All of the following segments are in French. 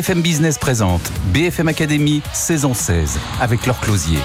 BFM Business présente BFM Academy saison 16 avec leur closier.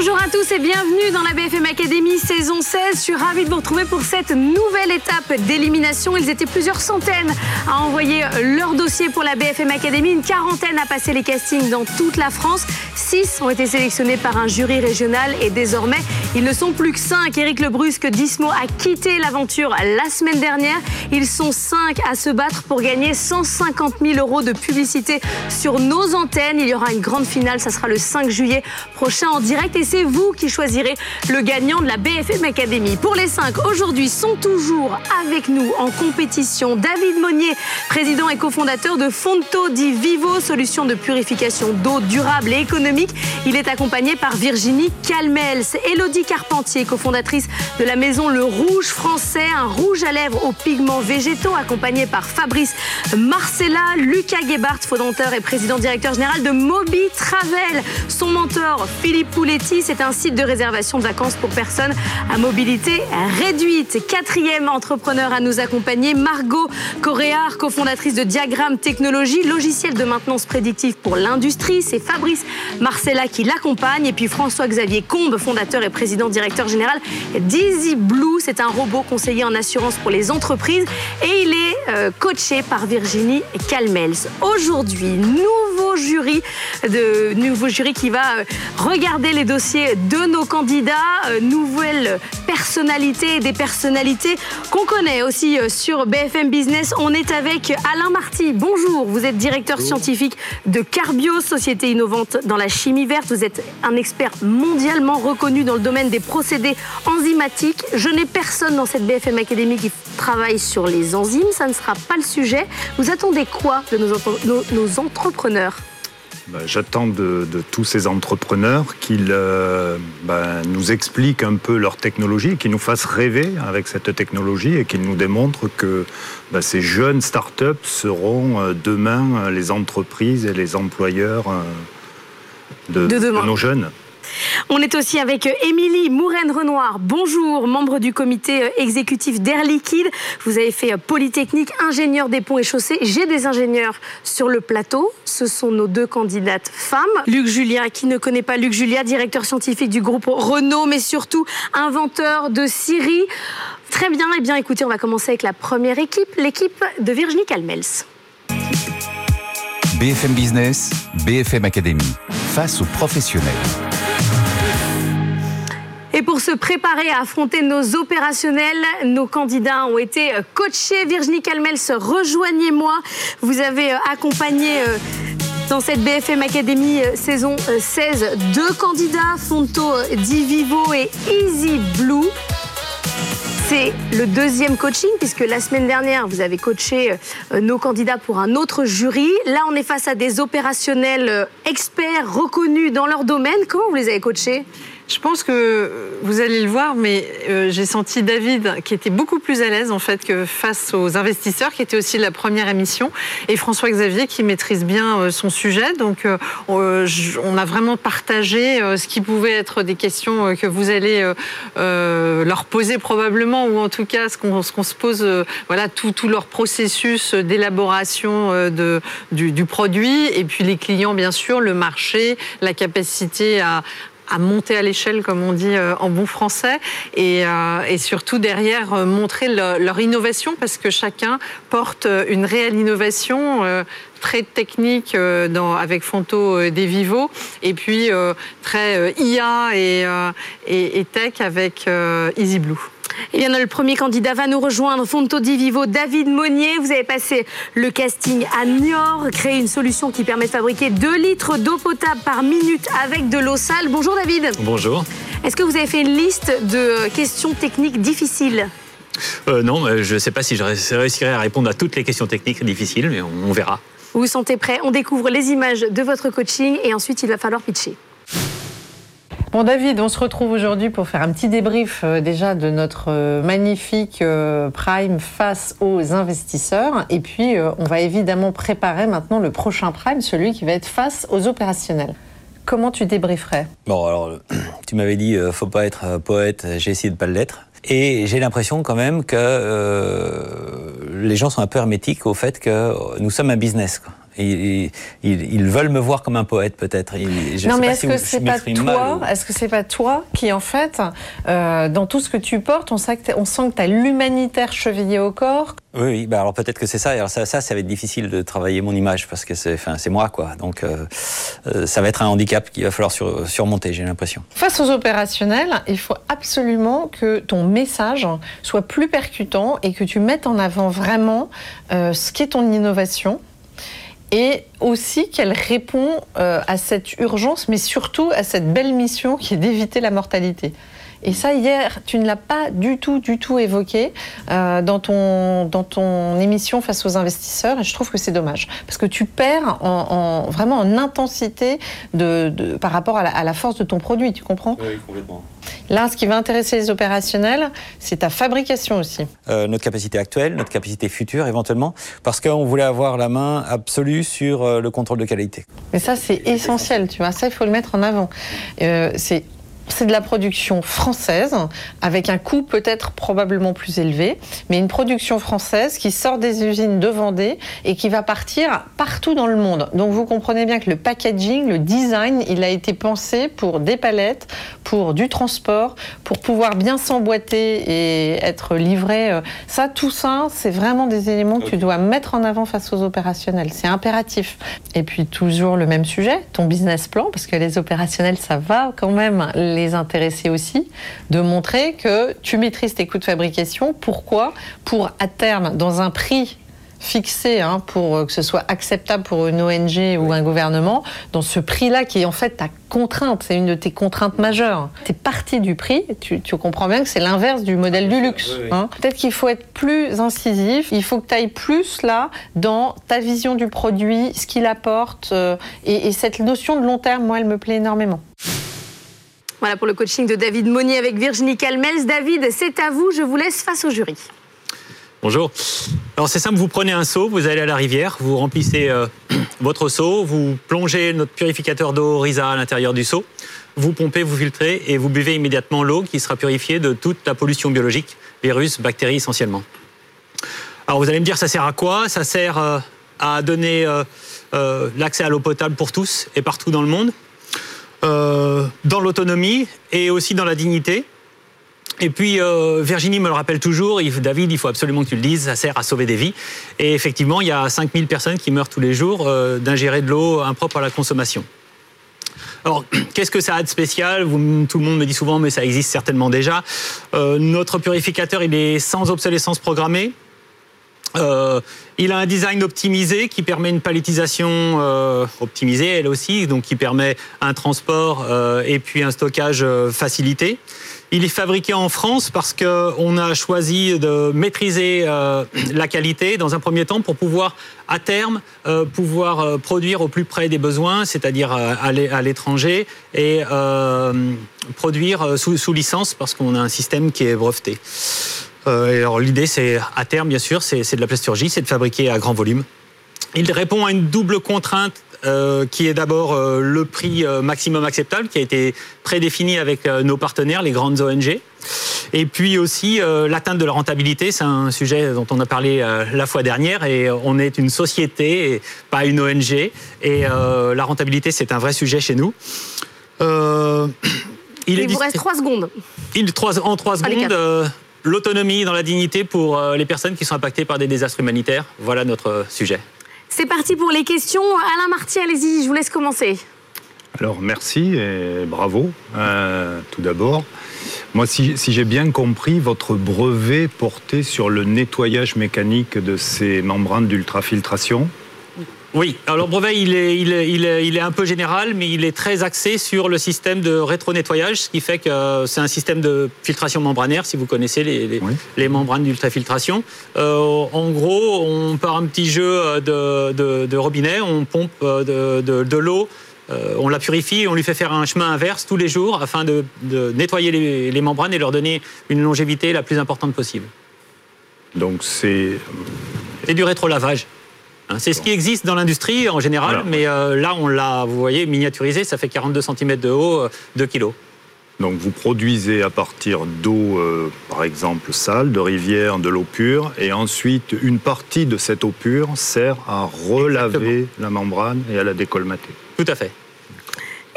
Bonjour à tous et bienvenue dans la BFM Academy saison 16. Je suis ravie de vous retrouver pour cette nouvelle étape d'élimination. Ils étaient plusieurs centaines à envoyer leur dossier pour la BFM Academy, une quarantaine à passer les castings dans toute la France. Six ont été sélectionnés par un jury régional et désormais ils ne sont plus que cinq. Éric Lebrusque Dismo a quitté l'aventure la semaine dernière. Ils sont cinq à se battre pour gagner 150 000 euros de publicité sur nos antennes. Il y aura une grande finale, ça sera le 5 juillet prochain en direct c'est vous qui choisirez le gagnant de la BFM Academy. Pour les cinq, aujourd'hui sont toujours avec nous en compétition David Monnier, président et cofondateur de Fonto di Vivo, solution de purification d'eau durable et économique. Il est accompagné par Virginie Calmels, Elodie Carpentier, cofondatrice de la maison Le Rouge Français, un rouge à lèvres aux pigments végétaux, accompagné par Fabrice Marcella, Lucas Gebhardt, fondateur et président directeur général de Moby Travel. Son mentor, Philippe Pouletti, c'est un site de réservation de vacances pour personnes à mobilité réduite. Quatrième entrepreneur à nous accompagner, Margot Coréard, cofondatrice de Diagramme Technologie, logiciel de maintenance prédictive pour l'industrie. C'est Fabrice Marcella qui l'accompagne. Et puis François-Xavier Combe, fondateur et président directeur général d'Easy Blue. C'est un robot conseiller en assurance pour les entreprises et il est euh, coaché par Virginie Calmels. Aujourd'hui, nouveau jury, de, nouveau jury qui va euh, regarder les dossiers de nos candidats, euh, nouvelles personnalités, des personnalités qu'on connaît aussi sur BFM Business. On est avec Alain Marty. Bonjour, vous êtes directeur scientifique de Carbio, société innovante dans la chimie verte. Vous êtes un expert mondialement reconnu dans le domaine des procédés enzymatiques. Je n'ai personne dans cette BFM Academy qui travaille sur les enzymes, ça ne sera pas le sujet. Vous attendez quoi de nos, entrepreneurs? Bah, J'attends de, tous ces entrepreneurs qu'ils euh, bah, nous expliquent un peu leur technologie, qu'ils nous fassent rêver avec cette technologie et qu'ils nous démontrent que bah, ces jeunes startups seront euh, demain euh, les entreprises et les employeurs de, de nos jeunes. On est aussi avec euh, Émilie Mouraine-Renoir. Bonjour, membre du comité euh, exécutif d'Air Liquide. Vous avez fait euh, Polytechnique, ingénieur des ponts et chaussées. J'ai des ingénieurs sur le plateau. Ce sont nos deux candidates femmes. Luc Julien, qui ne connaît pas Luc Julia, directeur scientifique du groupe Renault, mais surtout inventeur de Siri. Très bien, eh bien écoutez, on va commencer avec la première équipe, l'équipe de Virginie Calmels. BFM Business, BFM Academy, face aux professionnels. Et pour se préparer à affronter nos opérationnels, nos candidats ont été euh, coachés. Virginie Calmels, rejoignez-moi. Vous avez euh, accompagné euh, dans cette BFM Academy saison 16 deux candidats, Fonto Divivo et Easy Blue. C'est le deuxième coaching puisque la semaine dernière, vous avez coaché nos candidats pour un autre jury. Là, on est face à des opérationnels experts reconnus dans leur domaine. Comment vous les avez coachés? Je pense que vous allez le voir, mais euh, j'ai senti David qui était beaucoup plus à l'aise en fait que face aux investisseurs, qui était aussi la première émission, et François Xavier qui maîtrise bien euh, son sujet. Donc, euh, on a vraiment partagé ce qui pouvait être des questions que vous allez leur poser probablement, ou en tout cas ce qu'on se pose, voilà tout, leur processus d'élaboration du, du produit, et puis les clients bien sûr, le marché, la capacité à à monter à l'échelle, comme on dit euh, en bon français, et, euh, et surtout derrière euh, montrer leur innovation, parce que chacun porte une réelle innovation très technique dans, avec Fonto des Vivo, et puis très IA et, et, et, tech avec EasyBlue. Eh bien, le premier candidat va nous rejoindre, Fonto di Vivo, David Monnier. Vous avez passé le casting à Niort, créé une solution qui permet de fabriquer 2 litres d'eau potable par minute avec de l'eau sale. Bonjour David. Bonjour. Est-ce que vous avez fait une liste de questions techniques difficiles? Euh, Non, je ne sais pas si je réussirai à répondre à toutes les questions techniques difficiles, mais on verra. Vous vous sentez prêt? On découvre les images de votre coaching et ensuite il va falloir pitcher. Bon David, on se retrouve aujourd'hui pour faire un petit débrief euh, déjà de notre euh, magnifique euh, Prime face aux investisseurs. Et puis on va évidemment préparer maintenant le prochain Prime, celui qui va être face aux opérationnels. Comment tu débrieferais? Bon alors, tu m'avais dit, faut pas être poète, j'ai essayé de pas l'être. Et j'ai l'impression quand même que les gens sont un peu hermétiques au fait que nous sommes un business. Ils, ils, veulent me voir comme un poète peut-être. Non, mais est-ce que c'est pas toi Est-ce que c'est pas toi qui en fait, euh, dans tout ce que tu portes, on sent que tu as l'humanitaire chevillé au corps Oui, oui. Bah alors peut-être que c'est ça. Alors ça, ça, ça va être difficile de travailler mon image parce que c'est, enfin, c'est moi quoi. Donc euh, euh, ça va être un handicap qu'il va falloir surmonter. J'ai l'impression. Face aux opérationnels, il faut absolument que ton message soit plus percutant et que tu mettes en avant vraiment ce qu'est ton innovation et aussi qu'elle répond euh, à cette urgence, mais surtout à cette belle mission qui est d'éviter la mortalité. Et ça, hier, tu ne l'as pas du tout, du tout évoqué euh, dans, ton, dans ton émission face aux investisseurs. Et je trouve que c'est dommage. Parce que tu perds en, vraiment en intensité de, par rapport à la, force de ton produit. Tu comprends? Oui, complètement. Là, ce qui va intéresser les opérationnels, c'est ta fabrication aussi. Euh, notre capacité actuelle, notre capacité future éventuellement, parce qu'on voulait avoir la main absolue sur euh, le contrôle de qualité. Mais ça, c'est essentiel, tu vois. Ça, il faut le mettre en avant. Euh, c'est c'est de la production française, avec un coût peut-être probablement plus élevé, mais une production française qui sort des usines de Vendée et qui va partir partout dans le monde. Donc vous comprenez bien que le packaging, le design, il a été pensé pour des palettes, pour du transport, pour pouvoir bien s'emboîter et être livré. Ça, tout ça, c'est vraiment des éléments que tu dois mettre en avant face aux opérationnels. C'est impératif. Et puis toujours le même sujet, ton business plan, parce que les opérationnels, ça va quand même les intéresser aussi, de montrer que tu maîtrises tes coûts de fabrication. Pourquoi? Pour à terme, dans un prix fixé hein, pour que ce soit acceptable pour une ONG ou un gouvernement, dans ce prix-là qui est en fait ta contrainte, c'est une de tes contraintes majeures. Tu es parti du prix, tu, comprends bien que c'est l'inverse du modèle du luxe. Hein. Peut-être qu'il faut être plus incisif, il faut que tu ailles plus là dans ta vision du produit, ce qu'il apporte, euh, et, et cette notion de long terme, moi, elle me plaît énormément. Voilà pour le coaching de David Monnier avec Virginie Calmels. David, c'est à vous, je vous laisse face au jury. Bonjour. Alors c'est simple, vous prenez un seau, vous allez à la rivière, vous remplissez euh, votre seau, vous plongez notre purificateur d'eau Risa à l'intérieur du seau, vous pompez, vous filtrez et vous buvez immédiatement l'eau qui sera purifiée de toute la pollution biologique, virus, bactéries essentiellement. Alors vous allez me dire ça sert à quoi? Ça sert euh, à donner euh, l'accès à l'eau potable pour tous et partout dans le monde. Euh, dans l'autonomie et aussi dans la dignité. Et puis euh, Virginie me le rappelle toujours, David, il faut absolument que tu le dises, ça sert à sauver des vies. Et effectivement, il y a 5000 personnes qui meurent tous les jours euh, d'ingérer de l'eau impropre à la consommation. Alors, qu'est-ce que ça a de spécial? Tout le monde me dit souvent, mais ça existe certainement déjà. notre purificateur, il est sans obsolescence programmée. Euh, il a un design optimisé qui permet une palettisation euh, optimisée, elle aussi, donc qui permet un transport euh, et puis un stockage facilité. Il est fabriqué en France parce qu'on a choisi de maîtriser la qualité dans un premier temps pour pouvoir, à terme, pouvoir produire au plus près des besoins, c'est-à-dire à l'étranger, et produire sous, sous licence parce qu'on a un système qui est breveté. Euh, alors l'idée, c'est à terme, bien sûr, c'est de la plasturgie, c'est de fabriquer à grand volume. Il répond à une double contrainte euh, qui est d'abord euh, le prix maximum acceptable, qui a été prédéfini avec nos partenaires, les grandes ONG. Et puis aussi l'atteinte de la rentabilité, c'est un sujet dont on a parlé la fois dernière, et on est une société, et pas une ONG, et la rentabilité, c'est un vrai sujet chez nous. il, vous reste trois secondes. Il, trois, en trois secondes l'autonomie dans la dignité pour euh, les personnes qui sont impactées par des désastres humanitaires. Voilà notre sujet. C'est parti pour les questions. Alain Marty, allez-y, je vous laisse commencer. Alors merci et bravo euh, tout d'abord. Moi, si, si j'ai bien compris, votre brevet portait sur le nettoyage mécanique de ces membranes d'ultrafiltration. Oui, alors brevet, il est, il, est, il, est, il est, un peu général, mais il est très axé sur le système de rétro-nettoyage, ce qui fait que euh, c'est un système de filtration membranaire, si vous connaissez les, les, membranes d'ultrafiltration. Euh, en gros, on part un petit jeu de, de, robinet, on pompe euh, de, de l'eau, euh, on la purifie et on lui fait faire un chemin inverse tous les jours afin de, nettoyer les, les membranes et leur donner une longévité la plus importante possible. Donc c'est... C'est du rétro-lavage. Hein, c'est ce qui existe dans l'industrie en général, mais euh, là, on l'a, vous voyez, miniaturisé, ça fait 42 cm de haut, 2 euh, kg. Donc vous produisez à partir d'eau, euh, par exemple sale, de rivière, de l'eau pure, et ensuite une partie de cette eau pure sert à relaver la membrane et à la décolmater. Tout à fait.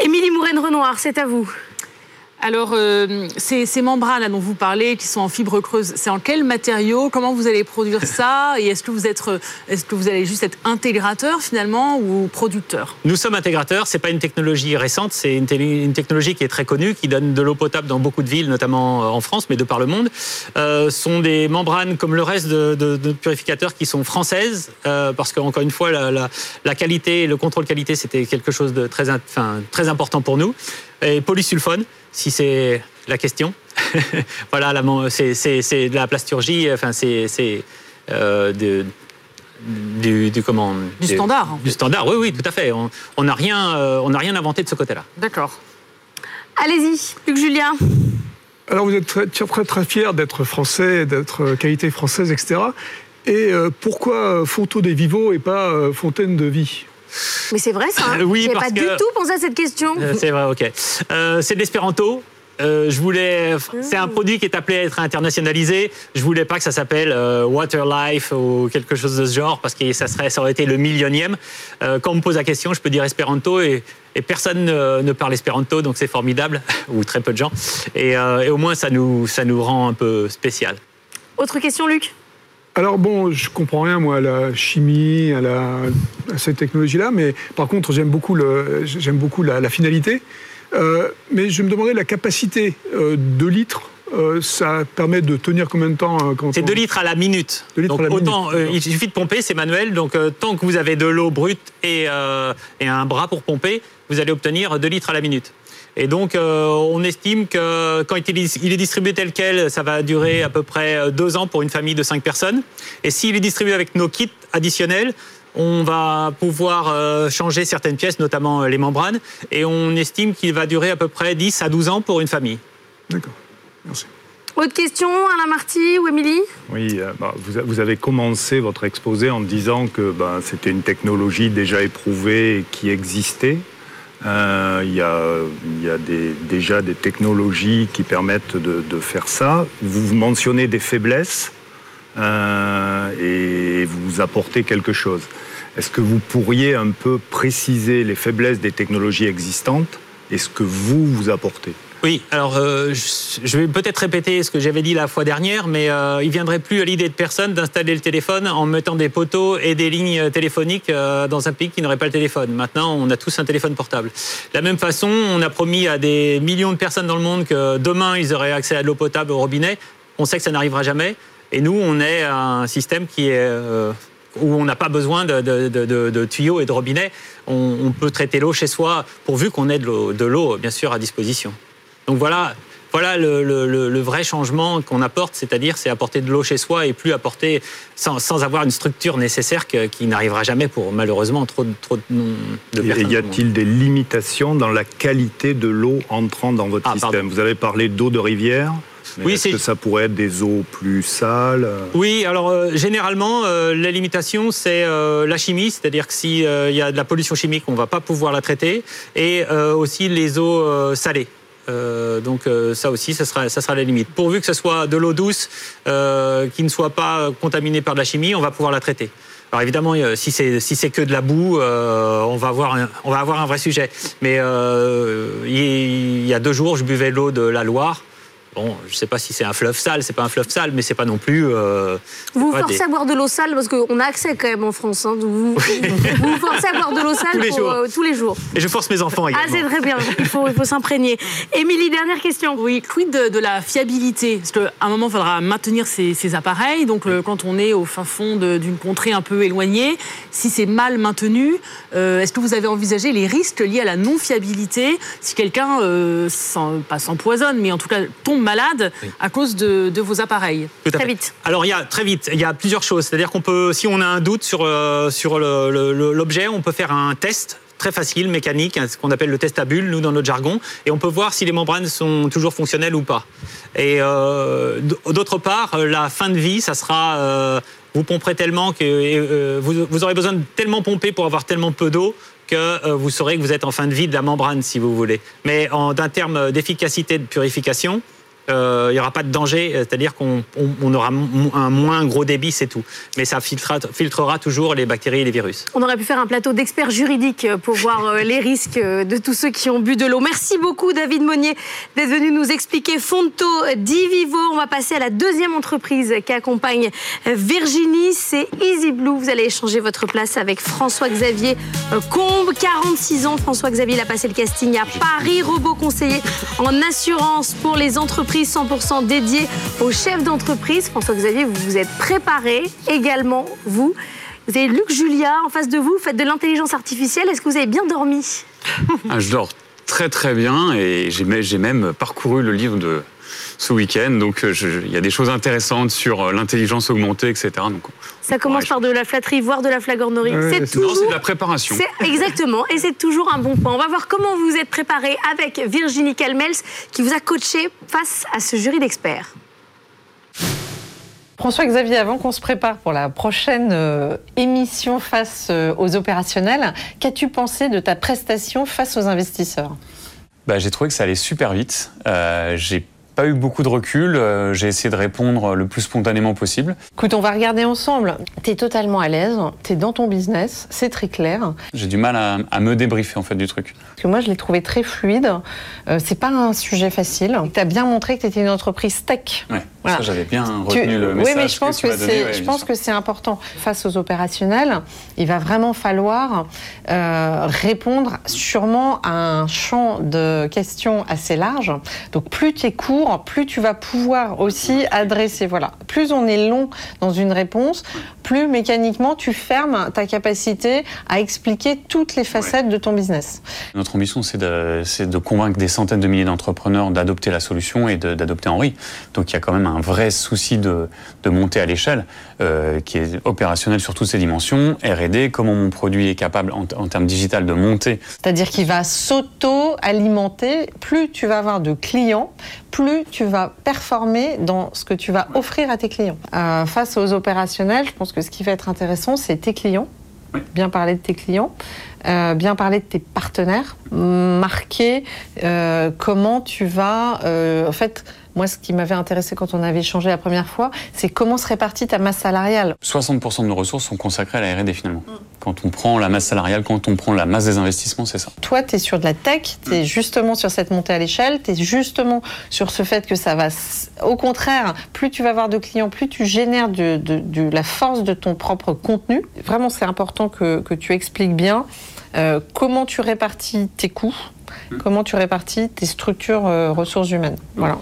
Émilie Mouraine-Renoir, c'est à vous. Alors, euh, ces, membranes dont vous parlez, qui sont en fibre creuse, c'est en quel matériau? Comment vous allez produire ça? Et est-ce que, vous vous allez juste être intégrateur finalement ou producteur? Nous sommes intégrateurs, c'est pas une technologie récente, c'est une, technologie qui est très connue, qui donne de l'eau potable dans beaucoup de villes, notamment euh, en France, mais de par le monde. Euh, sont des membranes comme le reste de, purificateurs qui sont françaises, euh, parce qu'encore une fois, la, qualité, le contrôle qualité, c'était quelque chose de très important pour nous. Et polysulfone, si c'est la question. voilà, c'est de la plasturgie, enfin, c'est euh, de- du, du comment Du standard, en Du standard, oui, oui, tout à fait. On on n'a rien, euh, on n'a rien inventé de ce côté-là. D'accord. Allez-y, Luc Julien. Alors vous êtes très très, très fier d'être français, d'être euh, qualité française, etc. Et euh, pourquoi Fontaine des Vivos et pas euh, Fontaine de Vie? Mais c'est vrai ça. hein oui, J'ai pas que- du tout pensé à cette question. Euh, c'est vrai, ok. Euh, c'est de l'espéranto. Euh, je voulais, c'est un produit qui est appelé à être internationalisé. Je voulais pas que ça s'appelle euh, Water Life ou quelque chose de ce genre parce que ça serait, ça aurait été le millionième. Euh, quand on me pose la question, je peux dire espéranto et, et personne ne, ne parle espéranto, donc c'est formidable ou très peu de gens. Et, et au moins ça nous, ça nous rend un peu spécial. Autre question, Luc? Alors bon, je comprends rien moi à la chimie, à, la, à cette technologie-là, mais par contre j'aime beaucoup, le, j'aime beaucoup la, la finalité. Euh, mais je me demandais la capacité euh, 2 litres. euh, ça permet de tenir combien de temps quand C'est on- 2 litres à la minute. Deux litres donc à la autant, minute, il suffit de pomper, c'est manuel. Donc tant que vous avez de l'eau brute et, et un bras pour pomper, vous allez obtenir 2 litres à la minute. Et donc euh, on estime que quand il est, il est distribué tel quel, ça va durer à peu près 2 ans pour une famille de 5 personnes. Et s'il est distribué avec nos kits additionnels, on va pouvoir euh, changer certaines pièces, notamment euh, les membranes, et on estime qu'il va durer à peu près 10 à 12 ans pour une famille. D'accord. Merci. Autre question, Alain Marty ou Émilie? Oui, euh, bah, vous avez commencé votre exposé en disant que bah, c'était une technologie déjà éprouvée et qui existait. Euh, Il y a, déjà des technologies qui permettent de, faire ça. Vous, vous mentionnez des faiblesses euh, et vous apportez quelque chose. Est-ce que vous pourriez un peu préciser les faiblesses des technologies existantes et ce que vous vous apportez? Oui, alors euh, je vais peut-être répéter ce que j'avais dit la fois dernière, mais euh, il viendrait plus à l'idée de personne d'installer le téléphone en mettant des poteaux et des lignes téléphoniques euh, dans un pays qui n'aurait pas le téléphone. Maintenant, on a tous un téléphone portable. De la même façon, on a promis à des millions de personnes dans le monde que demain, ils auraient accès à de l'eau potable au robinet. On sait que ça n'arrivera jamais. Et nous, on est un système qui est... euh, où on n'a pas besoin de, de- de- tuyaux et de robinets. On, on peut traiter l'eau chez soi, pourvu qu'on ait de l'eau, bien sûr, à disposition. Donc voilà, voilà le, le- le- le vrai changement qu'on apporte, c'est-à-dire c'est apporter de l'eau chez soi et plus apporter sans, sans avoir une structure nécessaire que- qui n'arrivera jamais pour malheureusement trop, de- trop de, non- de Et personnes. y a-t-il des limitations dans la qualité de l'eau entrant dans votre Ah, système pardon. Vous avez parlé d'eau de rivière. mais Oui, est-ce que ça pourrait être des eaux plus sales Oui, alors euh, généralement, euh, la limitation, c'est euh, la chimie, c'est-à-dire que s'il y a de la pollution chimique, on ne va pas pouvoir la traiter, et euh, aussi les eaux euh, salées. Euh, donc euh, ça aussi, ça sera, ça sera la limite. Pourvu que ce soit de l'eau douce, euh, qui ne soit pas contaminée par de la chimie, on va pouvoir la traiter. Alors évidemment, si c'est si c'est que de la boue, on va avoir un, on va avoir un vrai sujet. Mais il y a deux jours, je buvais l'eau de la Loire. Bon, je ne sais pas si c'est un fleuve sale, c'est pas un fleuve sale, mais c'est pas non plus. euh, Vous vous forcez des- à boire de l'eau sale parce qu'on a accès quand même en France. hein, vous, vous vous forcez à boire de l'eau sale Tous les pour, jours. euh, tous les jours. Et je force mes enfants Ah, également. c'est très bien. Il faut, il faut s'imprégner. Émilie, dernière question. Oui, quid de, de la fiabilité? Parce qu'à un moment, il faudra maintenir ces, ces appareils. Donc, le- quand on est au fin fond d'une contrée un peu éloignée, si c'est mal maintenu, euh, est-ce que vous avez envisagé les risques liés à la non-fiabilité? Si quelqu'un, euh, pas s'empoisonne, mais en tout cas tombe malade à cause de, de vos appareils Tout à Très fait. vite. Alors il y a très vite, il y a plusieurs choses. C'est-à-dire qu'on peut, si on a un doute sur euh, sur le- le- le- l'objet, on peut faire un test très facile, mécanique, hein, ce qu'on appelle le test à bulles, nous dans notre jargon, et on peut voir si les membranes sont toujours fonctionnelles ou pas. Et euh, d'autre part, euh, la fin de vie, ça sera euh, vous pomperez tellement que euh, vous, vous aurez besoin de tellement pomper pour avoir tellement peu d'eau que euh, vous saurez que vous êtes en fin de vie de la membrane, si vous voulez. Mais en d'un terme d'efficacité de purification, euh, il n'y aura pas de danger, euh, c'est-à-dire qu'on on- on aura un moins gros débit, c'est tout. Mais ça filtrera, filtrera toujours les bactéries et les virus. On aurait pu faire un plateau d'experts juridiques pour voir euh, les risques euh, de tous ceux qui ont bu de l'eau. Merci beaucoup David Monnier d'être venu nous expliquer Fonto Divivo. On va passer à la deuxième entreprise qui accompagne euh, Virginie, c'est Easy Blue. Vous allez échanger votre place avec François-Xavier euh, Combe, 46 ans. François-Xavier il a passé le casting à Paris, robot conseiller en assurance pour les entreprises 100% dédiées aux chefs d'entreprise. François-Xavier, vous vous êtes préparé également, vous. Vous avez Luc Julia en face de vous, vous faites de l'intelligence artificielle. Est-ce que vous avez bien dormi? Ah, je dors très très bien et j'ai même parcouru le livre de ce week-end. Donc euh, il y a des choses intéressantes sur euh, l'intelligence augmentée, etc. Donc, Ça commence par de la flatterie, voire de la flagornerie. Ouais, c'est toujours. c'est de la préparation. C'est exactement, et c'est toujours un bon point. On va voir comment vous êtes préparé avec Virginie Calmels, qui vous a coaché face à ce jury d'experts. François-Xavier, avant qu'on se prépare pour la prochaine euh, émission face euh, aux opérationnels, qu'as-tu pensé de ta prestation face aux investisseurs? Bah, j'ai trouvé que ça allait super vite. Euh, j'ai pas eu beaucoup de recul. Euh, j'ai essayé de répondre le plus spontanément possible. Écoute, on va regarder ensemble. Tu es totalement à l'aise, tu es dans ton business, c'est très clair. J'ai du mal à, à me débriefer en fait du truc. Parce que moi, je l'ai trouvé très fluide. Euh, c'est pas un sujet facile. Tu as bien montré que tu étais une entreprise tech. Ouais, Voilà. ça j'avais bien Tu- retenu le oui, message mais je pense c'est, ouais, que c'est important. Face aux opérationnels, il va vraiment falloir euh, répondre sûrement à un champ de questions assez large. Donc plus tu es court, plus tu vas pouvoir aussi adresser. Voilà. Plus on est long dans une réponse, plus mécaniquement tu fermes ta capacité à expliquer toutes les facettes de ton business. Notre ambition, c'est de, convaincre des centaines de milliers d'entrepreneurs d'adopter la solution et d'adopter Henri. Donc il y a quand même un vrai souci de, de monter à l'échelle, euh, qui est opérationnel sur toutes ces dimensions. R&D, comment mon produit est capable en, en termes digital de monter. C'est-à-dire qu'il va s'auto-alimenter. Plus tu vas avoir de clients, plus tu vas performer dans ce que tu vas offrir à tes clients. Euh, face aux opérationnels, je pense que ce qui va être intéressant, c'est tes clients. Bien parler de tes clients, euh, bien parler de tes partenaires, marquer euh, comment tu vas. en fait, moi, ce qui m'avait intéressé quand on avait échangé la première fois, c'est comment se répartit ta masse salariale. 60% de nos ressources sont consacrées à la R&D finalement. Quand on prend la masse salariale, quand on prend la masse des investissements, c'est ça. Toi, tu es sur de la tech, tu es justement sur cette montée à l'échelle, tu es justement sur ce fait que ça va... Au contraire, plus tu vas avoir de clients, plus tu génères de, de- de la force de ton propre contenu. Vraiment, c'est important que, que tu expliques bien euh, comment tu répartis tes coûts, comment tu répartis tes structures euh, ressources humaines. Voilà.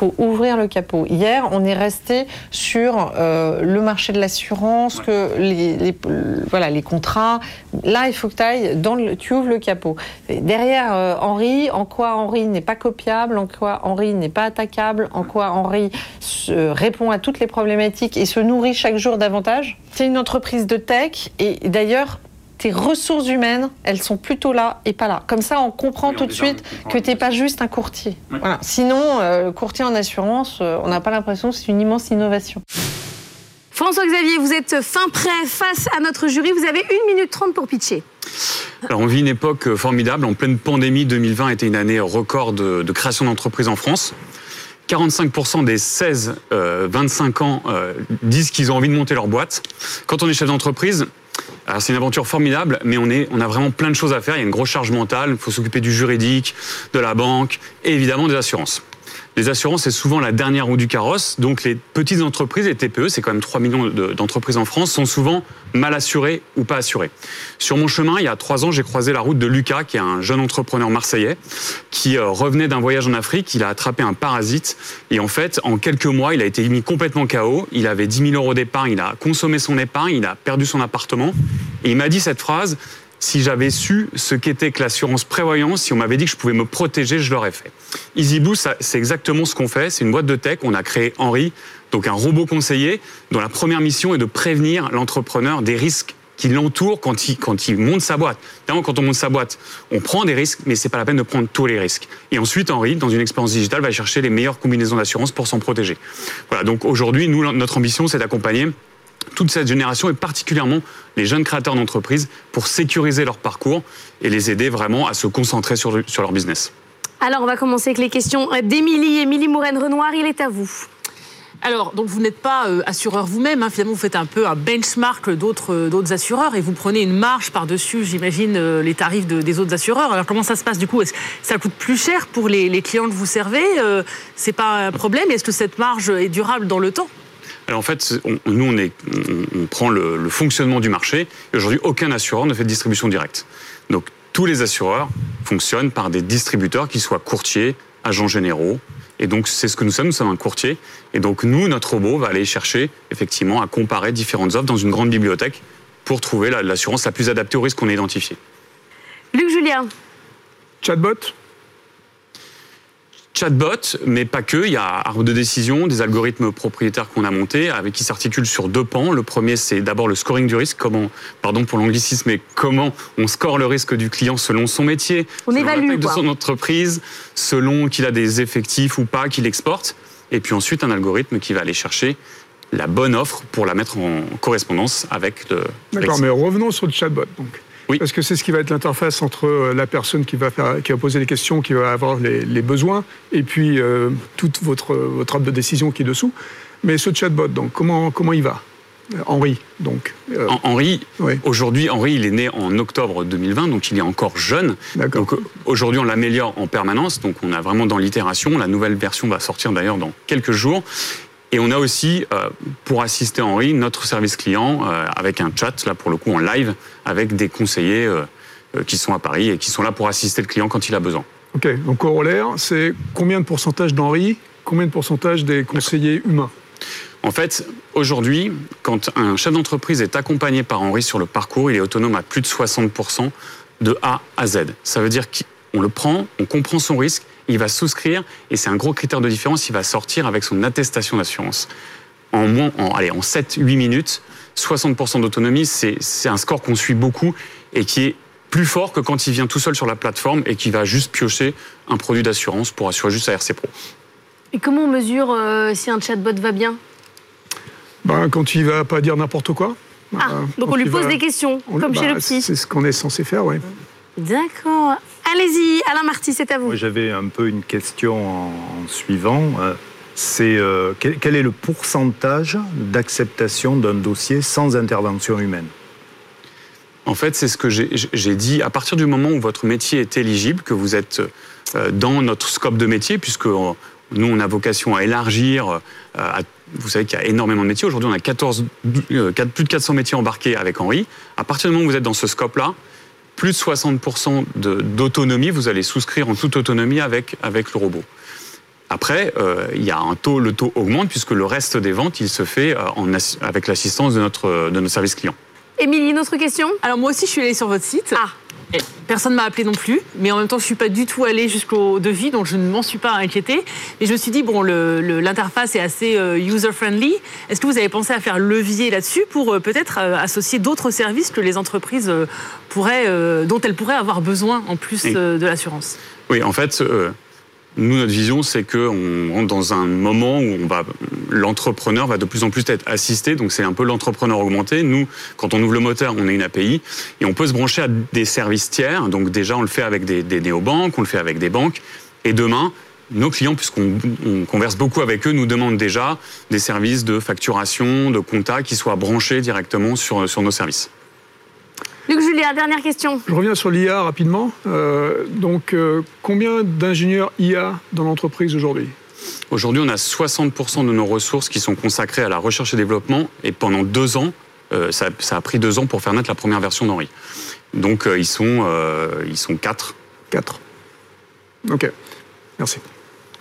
Faut ouvrir le capot. Hier, on est resté sur euh, le marché de l'assurance, que les, voilà, les contrats. Là, il faut que tu ailles dans le, tu ouvres le capot. Derrière euh, Henri, en quoi Henri n'est pas copiable, en quoi Henri n'est pas attaquable, en quoi Henri répond à toutes les problématiques et se nourrit chaque jour davantage. C'est une entreprise de tech et d'ailleurs, tes ressources humaines, elles sont plutôt là et pas là. Comme ça, on comprend Oui, on tout de suite que tu n'es pas juste un courtier. Voilà. Sinon, euh, le courtier en assurance, euh, on n'a pas l'impression que c'est une immense innovation. François-Xavier, vous êtes fin prêt face à notre jury. Vous avez 1 minute 30 pour pitcher. Alors on vit une époque formidable. En pleine pandémie, 2020 était une année record de, de création d'entreprises en France. 45% des 16-25 ans euh, disent qu'ils ont envie de monter leur boîte. Quand on est chef d'entreprise, alors c'est une aventure formidable, mais on, est, on a vraiment plein de choses à faire. Il y a une grosse charge mentale. Il faut s'occuper du juridique, de la banque et évidemment des assurances. Les assurances, c'est souvent la dernière roue du carrosse. Donc les petites entreprises, les TPE, c'est quand même 3 millions de- d'entreprises en France, sont souvent mal assurées ou pas assurées. Sur mon chemin, il y a trois ans, j'ai croisé la route de Lucas, qui est un jeune entrepreneur marseillais, qui euh, revenait d'un voyage en Afrique. Il a attrapé un parasite. Et en fait, en quelques mois, il a été mis complètement KO. Il avait 10 000 euros d'épargne. Il a consommé son épargne. Il a perdu son appartement. Et il m'a dit cette phrase. Si j'avais su ce qu'était que l'assurance prévoyance, si on m'avait dit que je pouvais me protéger, je l'aurais fait. EasyBlue, c'est exactement ce qu'on fait. C'est une boîte de tech. On a créé Henri, donc un robot conseiller, dont la première mission est de prévenir l'entrepreneur des risques qui l'entourent quand il, quand il monte sa boîte. Évidemment, quand on monte sa boîte, on prend des risques, mais c'est pas la peine de prendre tous les risques. Et ensuite, Henri, dans une expérience digitale, va chercher les meilleures combinaisons d'assurance pour s'en protéger. Voilà. Donc aujourd'hui, nous, notre ambition, c'est d'accompagner toute cette génération et particulièrement les jeunes créateurs d'entreprises pour sécuriser leur parcours et les aider vraiment à se concentrer sur, le- sur leur business. Alors, on va commencer avec les questions d'Émilie. Émilie Mourenne-Renoir, il est à vous. Alors, donc vous n'êtes pas euh, assureur vous-même, hein. finalement vous faites un peu un benchmark d'autres euh, d'autres assureurs et vous prenez une marge par-dessus, j'imagine, euh, les tarifs de- des autres assureurs. Alors comment ça se passe du coup? Est-ce que ça coûte plus cher pour les, les clients que vous servez euh, C'est pas un problème? Est-ce que cette marge est durable dans le temps? Alors en fait, on- nous, on, est, on, on prend le, le fonctionnement du marché. Et aujourd'hui, aucun assureur ne fait de distribution directe. Donc tous les assureurs fonctionnent par des distributeurs qui soient courtiers, agents généraux. Et donc c'est ce que nous sommes, nous sommes un courtier. Et donc nous, notre robot va aller chercher effectivement à comparer différentes offres dans une grande bibliothèque pour trouver la- l'assurance la plus adaptée au risque qu'on a identifié. Luc Julien. Chatbot? Chatbot, mais pas que. Il y a arbre de décision, des algorithmes propriétaires qu'on a montés, avec qui s'articulent sur deux pans. Le premier, c'est d'abord le scoring du risque. Comment, pardon pour l'anglicisme, mais comment on score le risque du client selon son métier, On selon évalue, la taille de son entreprise, selon qu'il a des effectifs ou pas, qu'il exporte. Et puis ensuite, un algorithme qui va aller chercher la bonne offre pour la mettre en correspondance avec le. D'accord, mais revenons sur le chatbot. Donc. Oui. Parce que c'est ce qui va être l'interface entre euh, la personne qui va, faire, qui va poser les questions, qui va avoir les, les besoins, et puis euh, toute votre, votre arbre de décision qui est dessous. Mais ce chatbot, donc, comment, comment il va? Euh, Henri, donc. euh, En- Henri, Oui. aujourd'hui, Henri, il est né en octobre 2020, donc il est encore jeune. Donc aujourd'hui, on l'améliore en permanence. Donc on a vraiment dans l'itération. La nouvelle version va sortir d'ailleurs dans quelques jours. Et on a aussi, euh, pour assister Henri, notre service client euh, avec un chat, là pour le coup en live, avec des conseillers euh, qui sont à Paris et qui sont là pour assister le client quand il a besoin. Ok, donc corollaire, c'est combien de pourcentage d'Henri, combien de pourcentage des conseillers humains? En fait, aujourd'hui, quand un chef d'entreprise est accompagné par Henri sur le parcours, il est autonome à plus de 60% de A à Z. Ça veut dire qu'on le prend, on comprend son risque, il va souscrire, et c'est un gros critère de différence, il va sortir avec son attestation d'assurance. En, moins, en, allez, en 7-8 minutes, 60% d'autonomie, c'est c'est un score qu'on suit beaucoup et qui est plus fort que quand il vient tout seul sur la plateforme et qui va juste piocher un produit d'assurance pour assurer juste sa RC Pro. Et comment on mesure euh, si un chatbot va bien? Ben, Quand il va pas dire n'importe quoi. Ah, Euh, donc on lui pose va- des questions, on- comme bah, chez le petit. C'est ce qu'on est censé faire, oui. D'accord. Allez-y, Alain Marty, c'est à vous. J'avais un peu une question en, en suivant. Euh, C'est euh, quel, quel est le pourcentage d'acceptation d'un dossier sans intervention humaine? En fait, c'est ce que j'ai dit. À partir du moment où votre métier est éligible, que vous êtes euh, dans notre scope de métier, puisque nous, on a vocation à élargir. à- vous savez qu'il y a énormément de métiers. Aujourd'hui, on a 14, euh, quatre- plus de 400 métiers embarqués avec Henri. À partir du moment où vous êtes dans ce scope-là, plus de 60% de- d'autonomie, vous allez souscrire en toute autonomie avec, avec le robot. Après, euh, il y a un taux, le taux augmente puisque le reste des ventes, il se fait euh, en avec l'assistance de notre, de notre service client. Émilie, une autre question? Alors moi aussi je suis allée sur votre site. Ah, Personne ne m'a appelé non plus, mais en même temps, je ne suis pas du tout allée jusqu'au devis, donc je ne m'en suis pas inquiétée. Et je me suis dit, bon, l'interface est assez euh, user-friendly. Est-ce que vous avez pensé à faire levier là-dessus pour euh, peut-être euh, associer d'autres services que les entreprises pourraient, dont elles pourraient avoir besoin en plus Oui. de l'assurance? Oui, en fait, euh, nous, notre vision, c'est qu'on rentre dans un moment où l'entrepreneur va de plus en plus être assisté. Donc, c'est un peu l'entrepreneur augmenté. Nous, quand on ouvre le moteur, on a une API et on peut se brancher à des services tiers. Donc, déjà, on le fait avec des, néobanques, on le fait avec des banques. Et demain, nos clients, puisqu'on on converse beaucoup avec eux, nous demandent déjà des services de facturation, de compta qui soient branchés directement sur nos services. Luc Julien, dernière question. Je reviens sur l'IA rapidement. Euh, donc, euh, combien d'ingénieurs IA dans l'entreprise aujourd'hui? Aujourd'hui, on a 60% de nos ressources qui sont consacrées à la recherche et développement. Et pendant deux ans, euh, ça, ça a pris deux ans pour faire naître la première version d'Henri. Donc, euh, ils, sont, euh, ils sont quatre. 4. Ok, merci.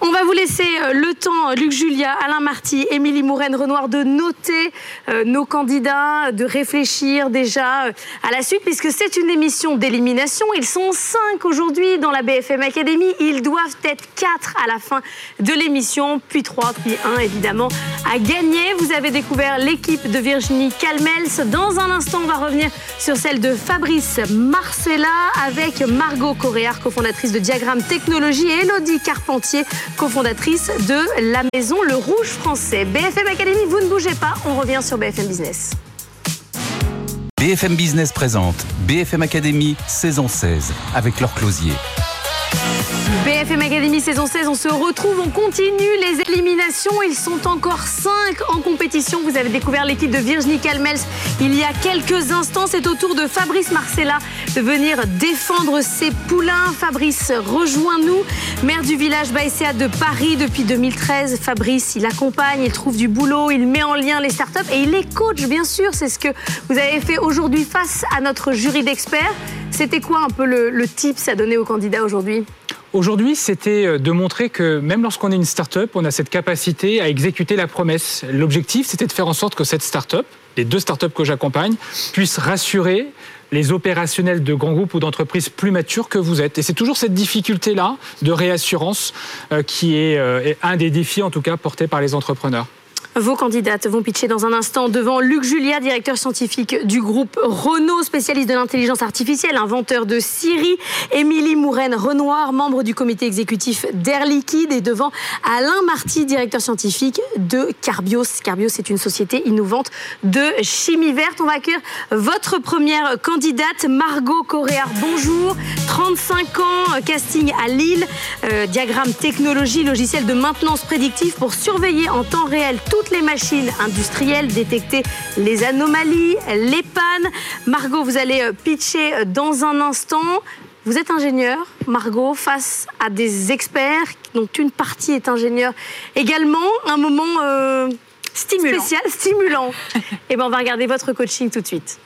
On va vous laisser euh, le temps, Luc Julia, Alain Marty, Émilie Mouraine Renoir, de noter euh, nos candidats, de réfléchir déjà euh, à la suite, puisque c'est une émission d'élimination. Ils sont cinq aujourd'hui dans la BFM Academy. Ils doivent être quatre à la fin de l'émission, puis trois, puis un, évidemment, à gagner. Vous avez découvert l'équipe de Virginie Calmels. Dans un instant, on va revenir sur celle de Fabrice Marcella avec Margot Coréard, cofondatrice de Diagramme Technologie, et Elodie Carpentier, cofondatrice de la maison Le Rouge français. BFM Academy, vous ne bougez pas, on revient sur BFM Business. BFM Business présente BFM Academy saison 16 avec leur closier. BFM Academy saison 16, on se retrouve, on continue les éliminations. Ils sont encore 5 en compétition. Vous avez découvert l'équipe de Virginie Calmels il y a quelques instants. C'est au tour de Fabrice Marcella de venir défendre ses poulains. Fabrice, rejoins-nous. Maire du village Baïséa de Paris depuis 2013. Fabrice, il accompagne, il trouve du boulot, il met en lien les startups et il les coach, bien sûr. C'est ce que vous avez fait aujourd'hui face à notre jury d'experts. C'était quoi un peu le, tips à donner aux candidats aujourd'hui Aujourd'hui, c'était euh, de montrer que même lorsqu'on est une start-up, on a cette capacité à exécuter la promesse. L'objectif, c'était de faire en sorte que cette start-up, les deux start-up que j'accompagne, puissent rassurer les opérationnels de grands groupes ou d'entreprises plus matures que vous êtes. Et c'est toujours cette difficulté-là de réassurance euh, qui est euh, un des défis, en tout cas, portés par les entrepreneurs. Vos candidates vont pitcher dans un instant devant Luc Julia, directeur scientifique du groupe Renault, spécialiste de l'intelligence artificielle, inventeur de Siri, Émilie Mouraine Renoir, membre du comité exécutif d'Air Liquide, et devant Alain Marty, directeur scientifique de Carbios. Carbios est une société innovante de chimie verte. On va accueillir votre première candidate, Margot Coréard. Bonjour, 35 ans, casting à Lille, euh, diagramme technologie, logiciel de maintenance prédictive pour surveiller en temps réel toutes les machines industrielles, détecter les anomalies, les pannes. Margot, vous allez euh, pitcher euh, dans un instant. Vous êtes ingénieur, Margot, face à des experts dont une partie est ingénieur. Également, un moment euh, Stimulant. spécial, stimulant. Et ben, on va regarder votre coaching tout de suite.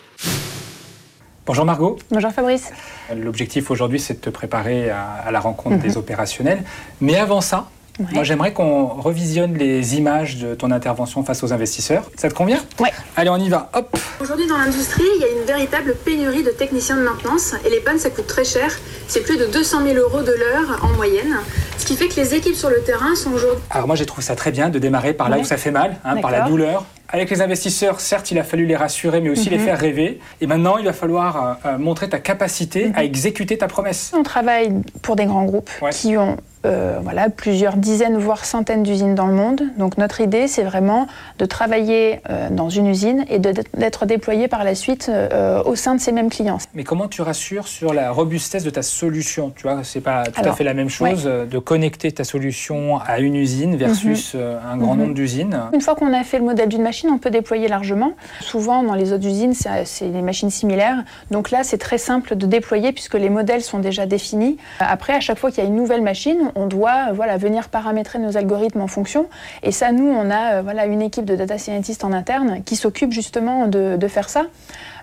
Bonjour Margot. Bonjour Fabrice. L'objectif aujourd'hui, c'est de te préparer à, à la rencontre Mhm. des opérationnels. Mais avant ça, Ouais. moi j'aimerais qu'on revisionne les images de ton intervention face aux investisseurs. Ça te convient? Ouais. Allez, on y va. Hop. Aujourd'hui, dans l'industrie, il y a une véritable pénurie de techniciens de maintenance et les pannes, ça coûte très cher. C'est plus de 200 000 euros de l'heure en moyenne. Ce qui fait que les équipes sur le terrain sont aujourd'hui Alors moi j'ai trouvé ça très bien de démarrer par là Ouais. où ça fait mal, hein, par la douleur. Avec les investisseurs, certes, il a fallu les rassurer, mais aussi les Mhm. faire rêver. Et maintenant, il va falloir euh, euh, montrer ta capacité Mhm. à exécuter ta promesse. On travaille pour des grands groupes Ouais. qui ont euh, voilà, plusieurs dizaines, voire centaines d'usines dans le monde. Donc notre idée, c'est vraiment de travailler euh, dans une usine et d'être déployé par la suite euh, au sein de ces mêmes clients. Mais comment tu rassures sur la robustesse de ta solution? Tu vois, c'est pas tout à fait la même chose de connecter ta solution à une usine versus euh, un grand Mhm. nombre d'usines. Une fois qu'on a fait le modèle d'une machine, on peut déployer largement. Souvent, dans les autres usines, c'est des machines similaires. Donc là, c'est très simple de déployer puisque les modèles sont déjà définis. Après, à chaque fois qu'il y a une nouvelle machine, on doit euh, voilà, venir paramétrer nos algorithmes en fonction. Et ça, nous, on a euh, voilà, une équipe de data scientists en interne qui s'occupe justement de, de faire ça.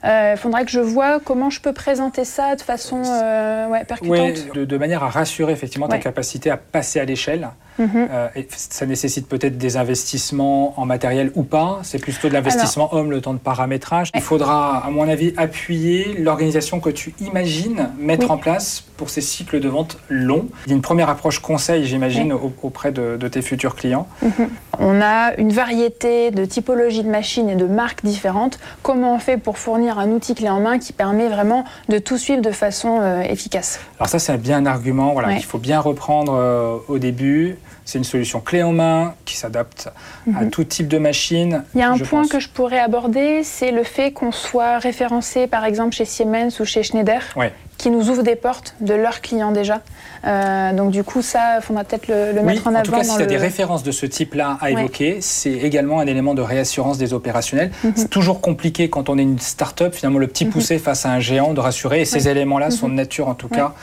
Il faudrait que je vois comment je peux présenter ça de façon euh, ouais, percutante. Oui, de, de manière à rassurer effectivement ta Ouais. capacité à passer à l'échelle. Mhm. Euh, et ça nécessite peut-être des investissements en matériel ou pas. C'est plutôt de l'investissement homme, le temps de paramétrage. Il faudra, à mon avis, appuyer l'organisation que tu imagines mettre Oui. en place pour ces cycles de vente longs. Il y a une première approche conseil, j'imagine, au- auprès de, de tes futurs clients. On a une variété de typologies de machines et de marques différentes. Comment on fait pour fournir un outil clé en main qui permet vraiment de tout suivre de façon euh, efficace? Alors ça, c'est bien un argument voilà, Ouais. qu'il faut bien reprendre euh, au début. C'est une solution clé en main qui s'adapte à Mhm. tout type de machine. Il y a un point pense. que je pourrais aborder, c'est le fait qu'on soit référencé par exemple chez Siemens ou chez Schneider, Ouais. qui nous ouvrent des portes de leurs clients déjà. Euh, donc du coup, ça, il faudra peut-être le, le Oui, mettre en avant. en tout cas, si tu as le- des références de ce type-là à Ouais. évoquer, c'est également un élément de réassurance des opérationnels. Mhm. C'est toujours compliqué quand on est une start-up, finalement, le petit Mhm. poussé face à un géant de rassurer. Et ces éléments-là sont de nature, en tout cas,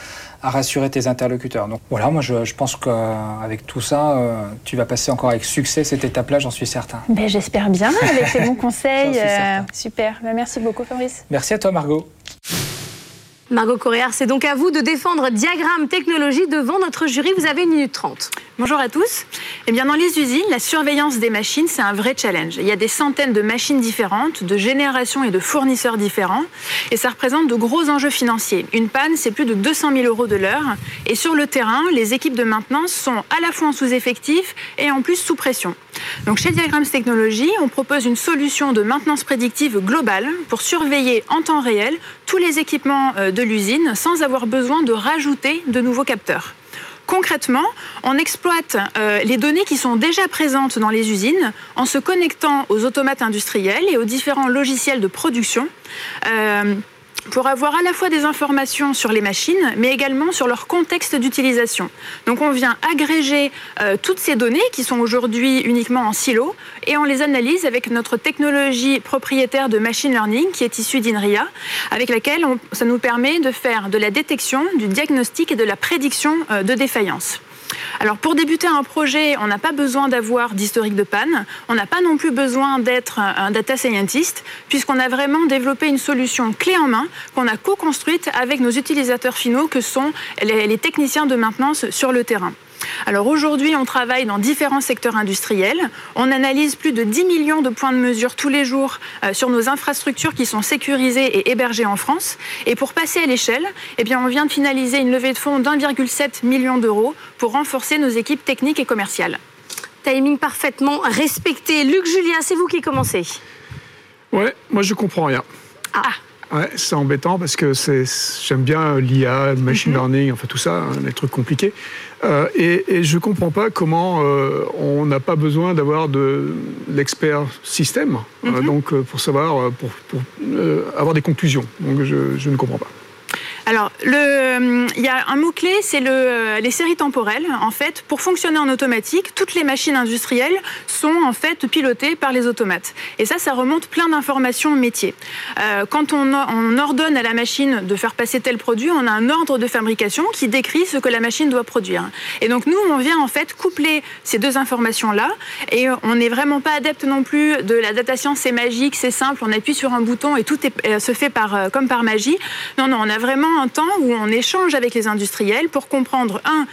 à rassurer tes interlocuteurs. Donc voilà, moi, je, je pense qu'avec tout ça, euh, tu vas passer encore avec succès cette étape-là, j'en suis certain. Ben, J'espère bien, avec ces bons conseils. Euh, super, Ben, merci beaucoup Fabrice. Merci à toi, Margot. Margot Coréard, c'est donc à vous de défendre Diagramme Technologie devant notre jury. Vous avez une minute trente. Bonjour à tous. Eh bien, dans les usines, la surveillance des machines, c'est un vrai challenge. Il y a des centaines de machines différentes, de générations et de fournisseurs différents, et ça représente de gros enjeux financiers. Une panne, c'est plus de 200 000 euros de l'heure, et sur le terrain, les équipes de maintenance sont à la fois en sous-effectif et en plus sous pression. Donc, chez Diagrams Technologies, on propose une solution de maintenance prédictive globale pour surveiller en temps réel tous les équipements euh, de l'usine sans avoir besoin de rajouter de nouveaux capteurs. Concrètement, on exploite euh, les données qui sont déjà présentes dans les usines en se connectant aux automates industriels et aux différents logiciels de production. Euh, pour avoir à la fois des informations sur les machines, mais également sur leur contexte d'utilisation. Donc on vient agréger euh, toutes ces données qui sont aujourd'hui uniquement en silo et on les analyse avec notre technologie propriétaire de machine learning qui est issue d'INRIA, avec laquelle ça nous permet de faire de la détection, du diagnostic et de la prédiction euh, de défaillance. Alors pour débuter un projet, on n'a pas besoin d'avoir d'historique de panne, on n'a pas non plus besoin d'être un data scientist, puisqu'on a vraiment développé une solution clé en main qu'on a co-construite avec nos utilisateurs finaux que sont les, techniciens de maintenance sur le terrain. Alors aujourd'hui, on travaille dans différents secteurs industriels. On analyse plus de 10 millions de points de mesure tous les jours euh, sur nos infrastructures qui sont sécurisées et hébergées en France. Et pour passer à l'échelle, eh bien, on vient de finaliser une levée de fonds d'1,7 million d'euros pour renforcer nos équipes techniques et commerciales. Timing parfaitement respecté. Luc Julien, c'est vous qui commencez. Ouais, moi je comprends rien. Ah. Ouais, c'est embêtant parce que j'aime bien l'IA, le machine mhm. learning, enfin tout ça, hein, les trucs compliqués. Euh, et, je ne comprends pas comment euh, on n'a pas besoin d'avoir de l'expert système, euh, mhm. donc pour savoir, pour, avoir des conclusions. Donc je ne comprends pas. Alors, le, il y a un mot-clé, c'est le, les séries temporelles. En fait, pour fonctionner en automatique, toutes les machines industrielles sont en fait pilotées par les automates. Et ça, ça remonte plein d'informations métiers. Euh, quand on, on, ordonne à la machine de faire passer tel produit, on a un ordre de fabrication qui décrit ce que la machine doit produire. Et donc, nous, on vient en fait coupler ces deux informations-là. Et on n'est vraiment pas adepte non plus de la data science, c'est magique, c'est simple, on appuie sur un bouton et tout euh, se fait par, euh, comme par magie. Non, non, on a vraiment un temps où on échange avec les industriels pour comprendre, un,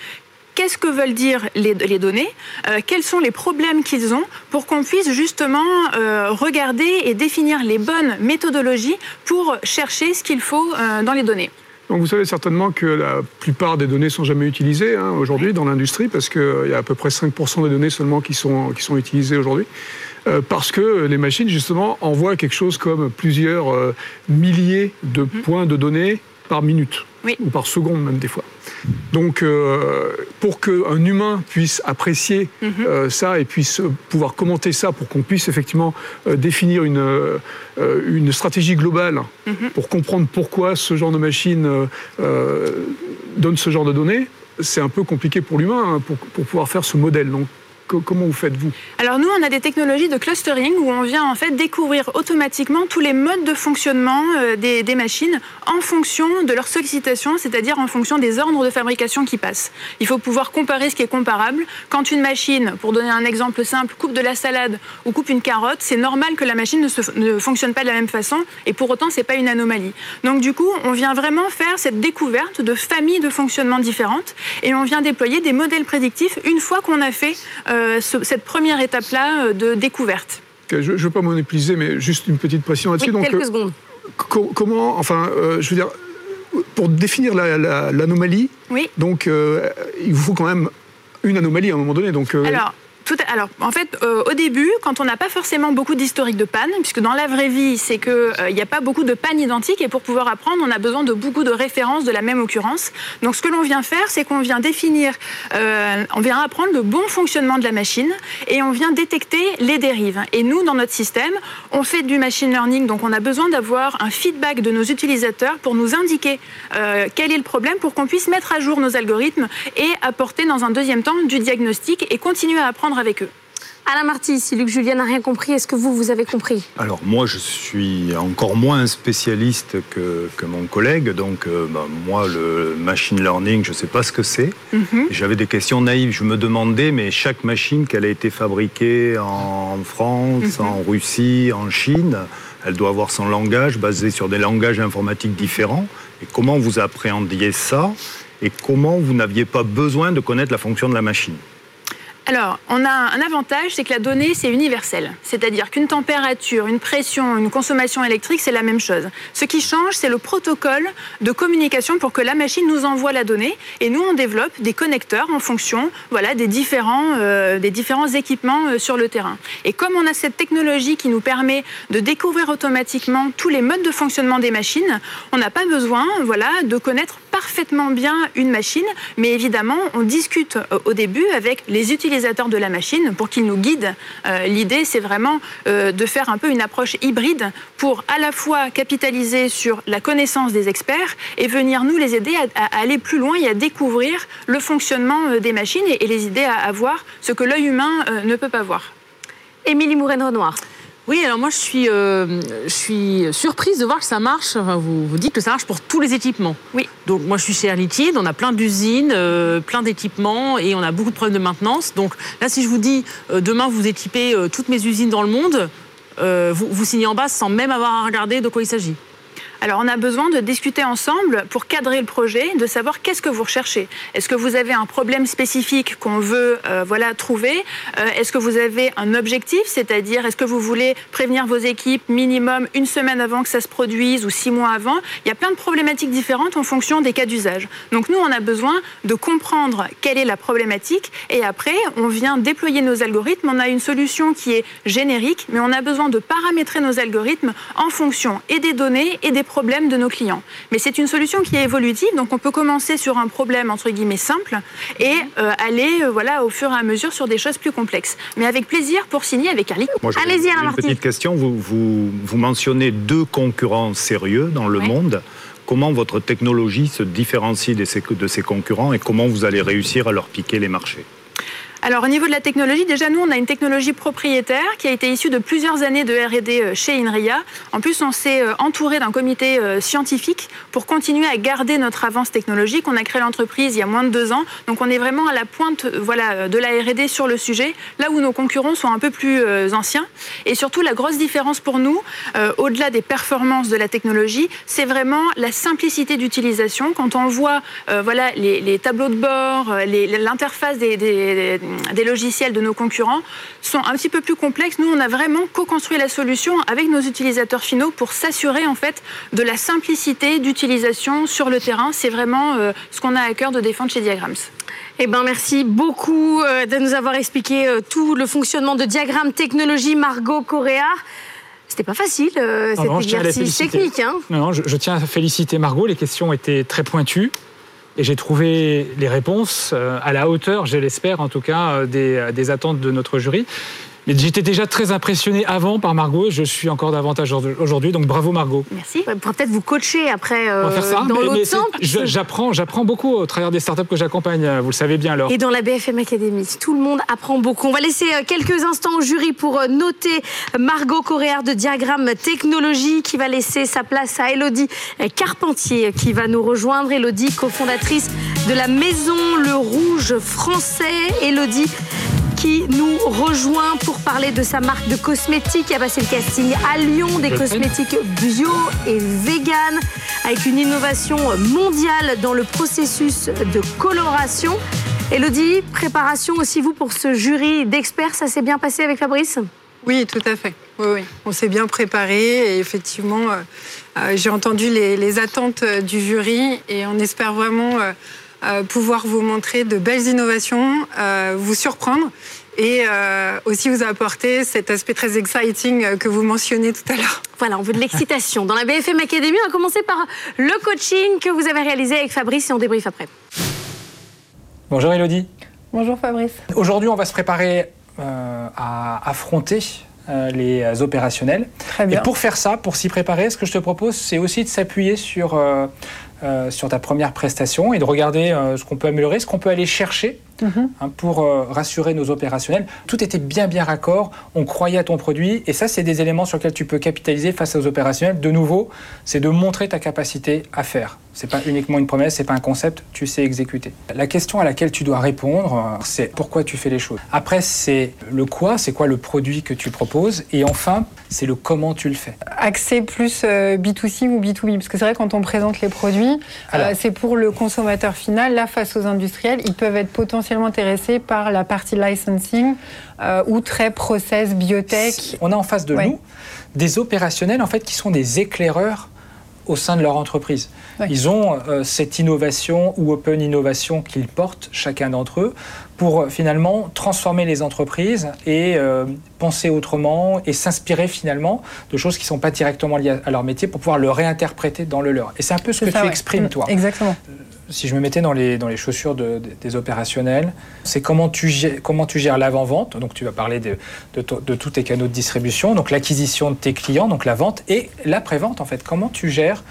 qu'est-ce que veulent dire les, données, euh, quels sont les problèmes qu'ils ont, pour qu'on puisse justement euh, regarder et définir les bonnes méthodologies pour chercher ce qu'il faut euh, dans les données. Donc vous savez certainement que la plupart des données sont jamais utilisées hein, aujourd'hui dans l'industrie, parce qu'il y a à peu près 5% des données seulement qui sont, qui sont utilisées aujourd'hui. parce que les machines, justement, envoient quelque chose comme plusieurs milliers de mmh. points de données par minute, ou par seconde même des fois. Donc, euh, pour qu'un humain puisse apprécier mhm. euh, ça et puisse pouvoir commenter ça, pour qu'on puisse effectivement euh, définir une, une stratégie globale mhm. pour comprendre pourquoi ce genre de machine donne ce genre de données, c'est un peu compliqué pour l'humain hein, pour, pour, pouvoir faire ce modèle. Donc, comment vous faites-vous? Alors nous, on a des technologies de clustering où on vient en fait découvrir automatiquement tous les modes de fonctionnement euh, des, machines en fonction de leur sollicitation, c'est-à-dire en fonction des ordres de fabrication qui passent. Il faut pouvoir comparer ce qui est comparable. Quand une machine, pour donner un exemple simple, coupe de la salade ou coupe une carotte, c'est normal que la machine ne, fonctionne pas de la même façon et pour autant, c'est pas une anomalie. Donc du coup, on vient vraiment faire cette découverte de familles de fonctionnement différentes et on vient déployer des modèles prédictifs une fois qu'on a fait euh, euh, cette première étape-là euh, de découverte. je ne veux pas monopoliser, mais juste une petite pression là-dessus. Oui, quelques euh, secondes. comment, enfin, je veux dire, pour définir l'anomalie, oui. donc il vous faut quand même une anomalie à un moment donné. Donc, Alors, alors, en fait, euh, au début, quand on n'a pas forcément beaucoup d'historique de panne, puisque dans la vraie vie, c'est qu'il euh, n'y a pas beaucoup de pannes identiques, et pour pouvoir apprendre, on a besoin de beaucoup de références de la même occurrence. Donc, ce que l'on vient faire, c'est qu'on vient définir, euh, on vient apprendre le bon fonctionnement de la machine, et on vient détecter les dérives. Et nous, dans notre système, on fait du machine learning, donc on a besoin d'avoir un feedback de nos utilisateurs pour nous indiquer quel est le problème, pour qu'on puisse mettre à jour nos algorithmes et apporter dans un deuxième temps du diagnostic et continuer à apprendre avec eux. Alain Marty, si Luc Julien n'a rien compris, est-ce que vous, vous avez compris? Alors moi, je suis encore moins spécialiste que, mon collègue, donc euh, bah, moi, le machine learning, je ne sais pas ce que c'est. Mhm. J'avais des questions naïves, je me demandais, mais chaque machine qu'elle a été fabriquée en France, mhm. en Russie, en Chine, elle doit avoir son langage basé sur des langages informatiques différents. Et comment vous appréhendiez ça? Et comment vous n'aviez pas besoin de connaître la fonction de la machine? Alors, on a un avantage, c'est que la donnée, c'est universel. C'est-à-dire qu'une température, une pression, une consommation électrique, c'est la même chose. Ce qui change, c'est le protocole de communication pour que la machine nous envoie la donnée. Et nous, on développe des connecteurs en fonction voilà, des, différents, euh, des différents équipements euh, sur le terrain. Et comme on a cette technologie qui nous permet de découvrir automatiquement tous les modes de fonctionnement des machines, on n'a pas besoin voilà, de connaître parfaitement parfaitement bien une machine, mais évidemment, on discute au début avec les utilisateurs de la machine pour qu'ils nous guident. L'idée, c'est vraiment de faire un peu une approche hybride pour à la fois capitaliser sur la connaissance des experts et venir nous les aider à, aller plus loin et à découvrir le fonctionnement des machines et, les idées à, avoir, ce que l'œil humain ne peut pas voir. Émilie Mourenne-Renoir. Oui, alors moi je suis, euh, je suis surprise de voir que ça marche. vous, vous dites que ça marche pour tous les équipements. Oui. Donc moi je suis chez Air Liquide, on a plein d'usines, euh, plein d'équipements et on a beaucoup de problèmes de maintenance. Donc là, si je vous dis euh, demain vous équipez toutes mes usines dans le monde, vous, vous signez en bas sans même avoir à regarder de quoi il s'agit. Alors on a besoin de discuter ensemble pour cadrer le projet, de savoir qu'est-ce que vous recherchez. Est-ce que vous avez un problème spécifique qu'on veut euh, voilà, trouver? Euh, Est-ce que vous avez un objectif, c'est-à-dire est-ce que vous voulez prévenir vos équipes minimum une semaine avant que ça se produise ou six mois avant? Il y a plein de problématiques différentes en fonction des cas d'usage. Donc nous, on a besoin de comprendre quelle est la problématique et après, on vient déployer nos algorithmes. On a une solution qui est générique, mais on a besoin de paramétrer nos algorithmes en fonction et des données et des problèmes de nos clients. Mais c'est une solution qui est évolutive, donc on peut commencer sur un problème entre guillemets simple et euh, aller euh, voilà au fur et à mesure sur des choses plus complexes. Mais avec plaisir pour signer avec Carly. Allez-y, Alain Une petite question. Vous, vous, vous, mentionnez deux concurrents sérieux dans le monde comment votre technologie se différencie de ces concurrents et comment vous allez réussir à leur piquer les marchés? Alors au niveau de la technologie, déjà nous on a une technologie propriétaire qui a été issue de plusieurs années de R&D euh, chez Inria. En plus on s'est euh, entouré d'un comité euh, scientifique pour continuer à garder notre avance technologique. On a créé l'entreprise il y a moins de deux ans, donc on est vraiment à la pointe voilà, de la R&D sur le sujet, là où nos concurrents sont un peu plus anciens. Et surtout la grosse différence pour nous, au-delà des performances de la technologie, c'est vraiment la simplicité d'utilisation. Quand on voit voilà, les, tableaux de bord, l'interface des des logiciels de nos concurrents sont un petit peu plus complexes. Nous, on a vraiment co-construit la solution avec nos utilisateurs finaux pour s'assurer en fait de la simplicité d'utilisation sur le terrain. C'est vraiment euh, ce qu'on a à cœur de défendre chez Diagrams. Eh ben, merci beaucoup euh, de nous avoir expliqué euh, tout le fonctionnement de Diagram Technologie, Margot Correa. C'était pas facile, cet exercice technique. Hein. non, je, je, tiens à féliciter Margot. Les questions étaient très pointues. Et j'ai trouvé les réponses euh, à la hauteur, je l'espère en tout cas, euh, des, des attentes de notre jury. Mais j'étais déjà très impressionné avant par Margot. Je suis encore davantage aujourd'hui. Donc bravo Margot. Merci. On pourra peut-être vous coacher après euh, dans l'autre sens. J'apprends, j'apprends beaucoup au travers des startups que j'accompagne. Vous le savez bien alors. Et dans la BFM Academy, tout le monde apprend beaucoup. On va laisser euh, quelques instants au jury pour euh, noter Margot Coréard de Diagramme Technologie qui va laisser sa place à Elodie Carpentier qui va nous rejoindre. Elodie, cofondatrice de la Maison Le Rouge français. Elodie qui nous rejoint pour parler de sa marque de cosmétiques. Il a passé le casting à Lyon, des cosmétiques bio et vegan, avec une innovation mondiale dans le processus de coloration. Elodie, préparation aussi vous pour ce jury d'experts, ça s'est bien passé avec Fabrice? Oui, tout à fait. Oui, On s'est bien préparé et effectivement, euh, euh, j'ai entendu les, attentes du jury et on espère vraiment euh, pouvoir vous montrer de belles innovations, euh, vous surprendre et euh, aussi vous apporter cet aspect très exciting que vous mentionnez tout à l'heure. Voilà, on veut de l'excitation. Dans la BFM Academy, on va commencer par le coaching que vous avez réalisé avec Fabrice et on débriefe après. Bonjour Elodie. Bonjour Fabrice. Aujourd'hui, on va se préparer à affronter les opérationnels. Très bien. Et pour faire ça, pour s'y préparer, ce que je te propose, c'est aussi de s'appuyer sur euh, sur ta première prestation et de regarder euh, ce qu'on peut améliorer, ce qu'on peut aller chercher Mhm. Hein, pour euh, rassurer nos opérationnels. Tout était bien bien raccord, on croyait à ton produit et ça c'est des éléments sur lesquels tu peux capitaliser face aux opérationnels. De nouveau, c'est de montrer ta capacité à faire. C'est pas uniquement une promesse, c'est pas un concept, tu sais exécuter. La question à laquelle tu dois répondre, euh, c'est pourquoi tu fais les choses. Après, c'est le quoi, c'est quoi le produit que tu proposes et enfin, c'est le comment tu le fais. Accès plus euh, B2C ou B2B parce que c'est vrai quand on présente les produits, c'est pour le consommateur final, là face aux industriels, ils peuvent être potentiellement intéressés par la partie licensing euh, ou très process biotech. On a en face de nous des opérationnels en fait qui sont des éclaireurs au sein de leur entreprise. Ils ont euh, cette innovation ou open innovation qu'ils portent, chacun d'entre eux, pour euh, finalement transformer les entreprises et penser autrement et s'inspirer finalement de choses qui ne sont pas directement liées à leur métier pour pouvoir le réinterpréter dans le leur. Et c'est un peu ce que tu exprimes, toi. Exactement si je me mettais dans les, dans les chaussures de- de- des opérationnels, c'est comment tu gères, l'avant-vente. Donc, tu vas parler de, de tous tes canaux de distribution, donc l'acquisition de tes clients, donc la vente et l'après-vente, en fait. Comment tu gères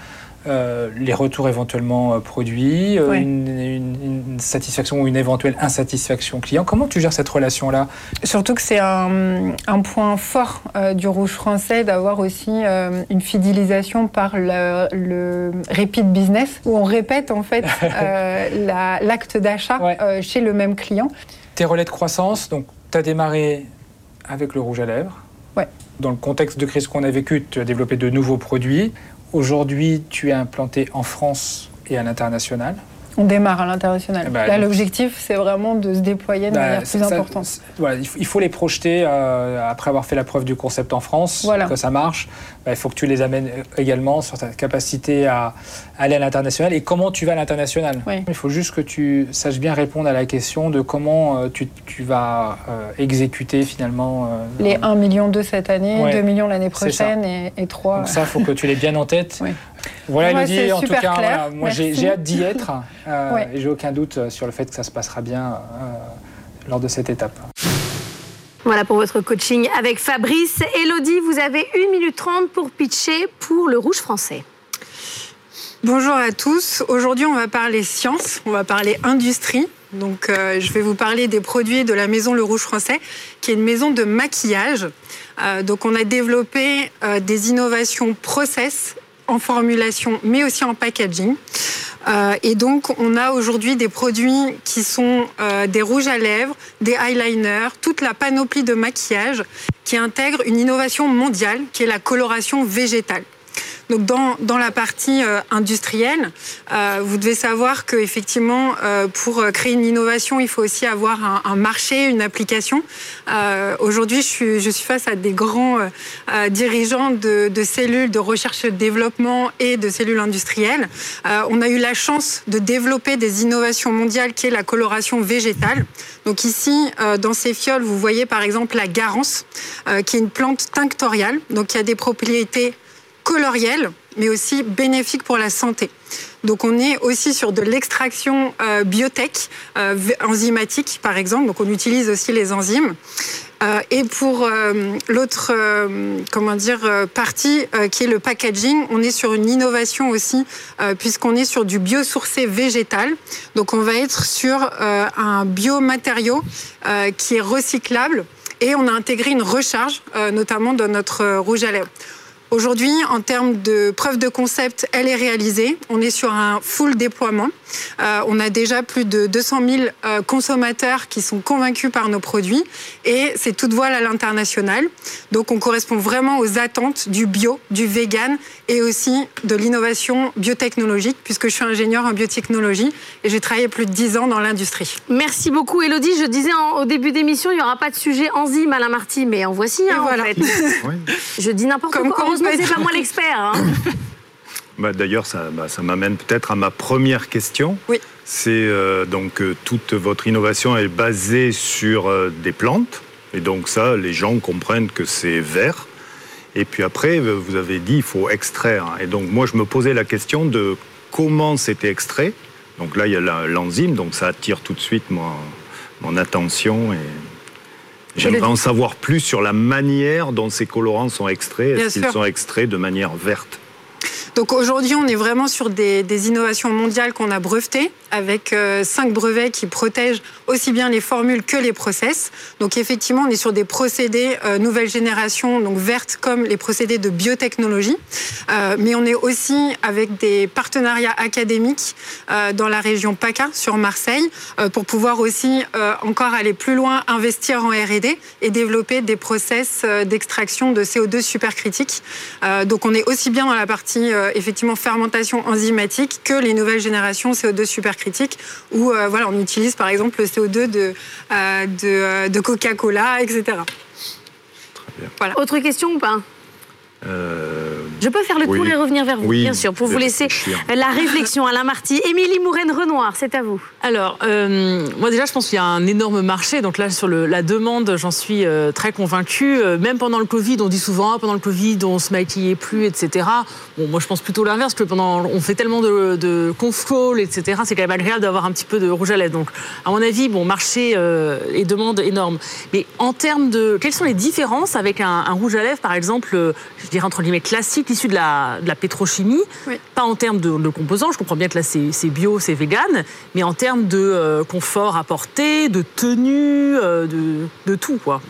euh, les retours éventuellement euh, produits, euh, une, une- une satisfaction ou une éventuelle insatisfaction client. Comment tu gères cette relation-là? Surtout que c'est un, un point fort euh, du rouge français d'avoir aussi euh, une fidélisation par le, le repeat business où on répète en fait la- l'acte d'achat chez le même client. Tes relais de croissance, donc tu as démarré avec le rouge à lèvres. Ouais. Dans le contexte de crise qu'on a vécu, tu as développé de nouveaux produits. Aujourd'hui, tu es implanté en France et à l'international. On démarre à l'international. Ben, Là, l'objectif, c'est vraiment de se déployer de Bah, manière plus ça- importante. Voilà, il faut, il faut les projeter euh, après avoir fait la preuve du concept en France, Voilà. que ça marche. Bah, il faut que tu les amènes euh, également sur ta capacité à aller à l'international et comment tu vas à l'international? Il faut juste que tu saches bien répondre à la question de comment euh, tu, tu vas euh, exécuter finalement. Les 1 million cette année, Ouais. 2 millions l'année prochaine et, et 3. Donc ça, il faut que tu l'aies bien en tête. Voilà, Ouais, Elodie, en tout cas, voilà, moi j'ai hâte d'y être euh, Ouais. et j'ai aucun doute euh, sur le fait que ça se passera bien euh, lors de cette étape. Voilà pour votre coaching avec Fabrice. Elodie, vous avez 1 minute 30 pour pitcher pour le rouge français. Bonjour à tous. Aujourd'hui, on va parler science, on va parler industrie. Donc, euh, je vais vous parler des produits de la maison Le Rouge Français, qui est une maison de maquillage. Euh, donc, on a développé euh, des innovations process en formulation, mais aussi en packaging. Euh, et donc, on a aujourd'hui des produits qui sont euh, des rouges à lèvres, des eyeliners, toute la panoplie de maquillage qui intègre une innovation mondiale qui est la coloration végétale. Donc dans, dans la partie euh, industrielle, euh, vous devez savoir que effectivement, euh, pour euh, créer une innovation, il faut aussi avoir un, marché, une application. Aujourd'hui, je suis, je suis face à des grands dirigeants de, de cellules de recherche et de développement et de cellules industrielles. On a eu la chance de développer des innovations mondiales qui est la coloration végétale. Donc ici, dans ces fioles, vous voyez par exemple la garance, qui est une plante tinctoriale, donc qui a des propriétés colorielles, mais aussi bénéfiques pour la santé. Donc on est aussi sur de l'extraction euh, biotech, euh, enzymatique par exemple, donc on utilise aussi les enzymes. Euh, et pour l'autre comment dire partie qui est le packaging, on est sur une innovation aussi puisqu'on est sur du biosourcé végétal. Donc on va être sur un biomatériau qui est recyclable et on a intégré une recharge notamment dans notre rouge à lèvres. Aujourd'hui, en termes de preuve de concept, elle est réalisée. On est sur un full déploiement. Euh, on a déjà plus de 200 000 euh, consommateurs qui sont convaincus par nos produits et c'est toute voile à l'international. Donc on correspond vraiment aux attentes du bio, du vegan et aussi de l'innovation biotechnologique puisque je suis ingénieure en biotechnologie et j'ai travaillé plus de 10 ans dans l'industrie. Merci beaucoup, Elodie. Je disais en- au début d'émission, il n'y aura pas de sujet enzyme, Alain Marty, mais en voici un, en fait. Je dis n'importe quoi. Heureusement, c'est pas moi l'expert. hein. Bah, D'ailleurs, ça, bah, ça m'amène peut-être à ma première question. Oui. C'est euh, donc euh, toute votre innovation est basée sur euh, des plantes. Et donc ça, les gens comprennent que c'est vert. Et puis après, vous avez dit il faut extraire. Et donc moi, je me posais la question de comment c'était extrait. Donc là, il y a l'enzyme, donc ça attire tout de suite mon, mon attention. Et j'aimerais en savoir plus sur la manière dont ces colorants sont extraits. Est-ce qu'ils sont extraits de manière verte? Donc aujourd'hui, on est vraiment sur des, innovations mondiales qu'on a brevetées, avec euh, cinq brevets qui protègent aussi bien les formules que les process. Donc effectivement, on est sur des procédés euh, nouvelle génération, donc vertes comme les procédés de biotechnologie. Euh, mais on est aussi avec des partenariats académiques dans la région PACA, sur Marseille, pour pouvoir aussi encore aller plus loin, investir en R&D et développer des process d'extraction de CO2 supercritiques. Euh, donc on est aussi bien dans la partie effectivement fermentation enzymatique que les nouvelles générations CO2 supercritiques où euh, voilà, on utilise par exemple le CO2 de, euh, de, euh, de Coca-Cola, etc. Autre question ou pas? Euh, Je peux faire le oui. tour et revenir vers vous, Oui, bien sûr, pour vous laisser réfléchir. la réflexion. Alain Marty, Émilie Mouraine-Renoir, c'est à vous. Alors, euh, moi déjà, je pense qu'il y a un énorme marché. Donc là, sur le- la demande, j'en suis euh, très convaincue. Euh, même pendant le Covid, on dit souvent, ah, pendant le Covid, on se maquillait plus, etc. Bon, moi, je pense plutôt l'inverse, que pendant, on fait tellement de, de contrôle, etc. C'est quand même agréable d'avoir un petit peu de rouge à lèvres. Donc, à mon avis, bon, marché euh, et demande énorme. Mais en termes de, quelles sont les différences avec un, un rouge à lèvres, par exemple, euh, je dirais entre guillemets classique, issu de la, de la pétrochimie, pas en termes de, de composants. Je comprends bien que là, c'est c'est bio, c'est vegan, mais en termes de euh, confort apporté, de tenue, euh, de, de tout, quoi.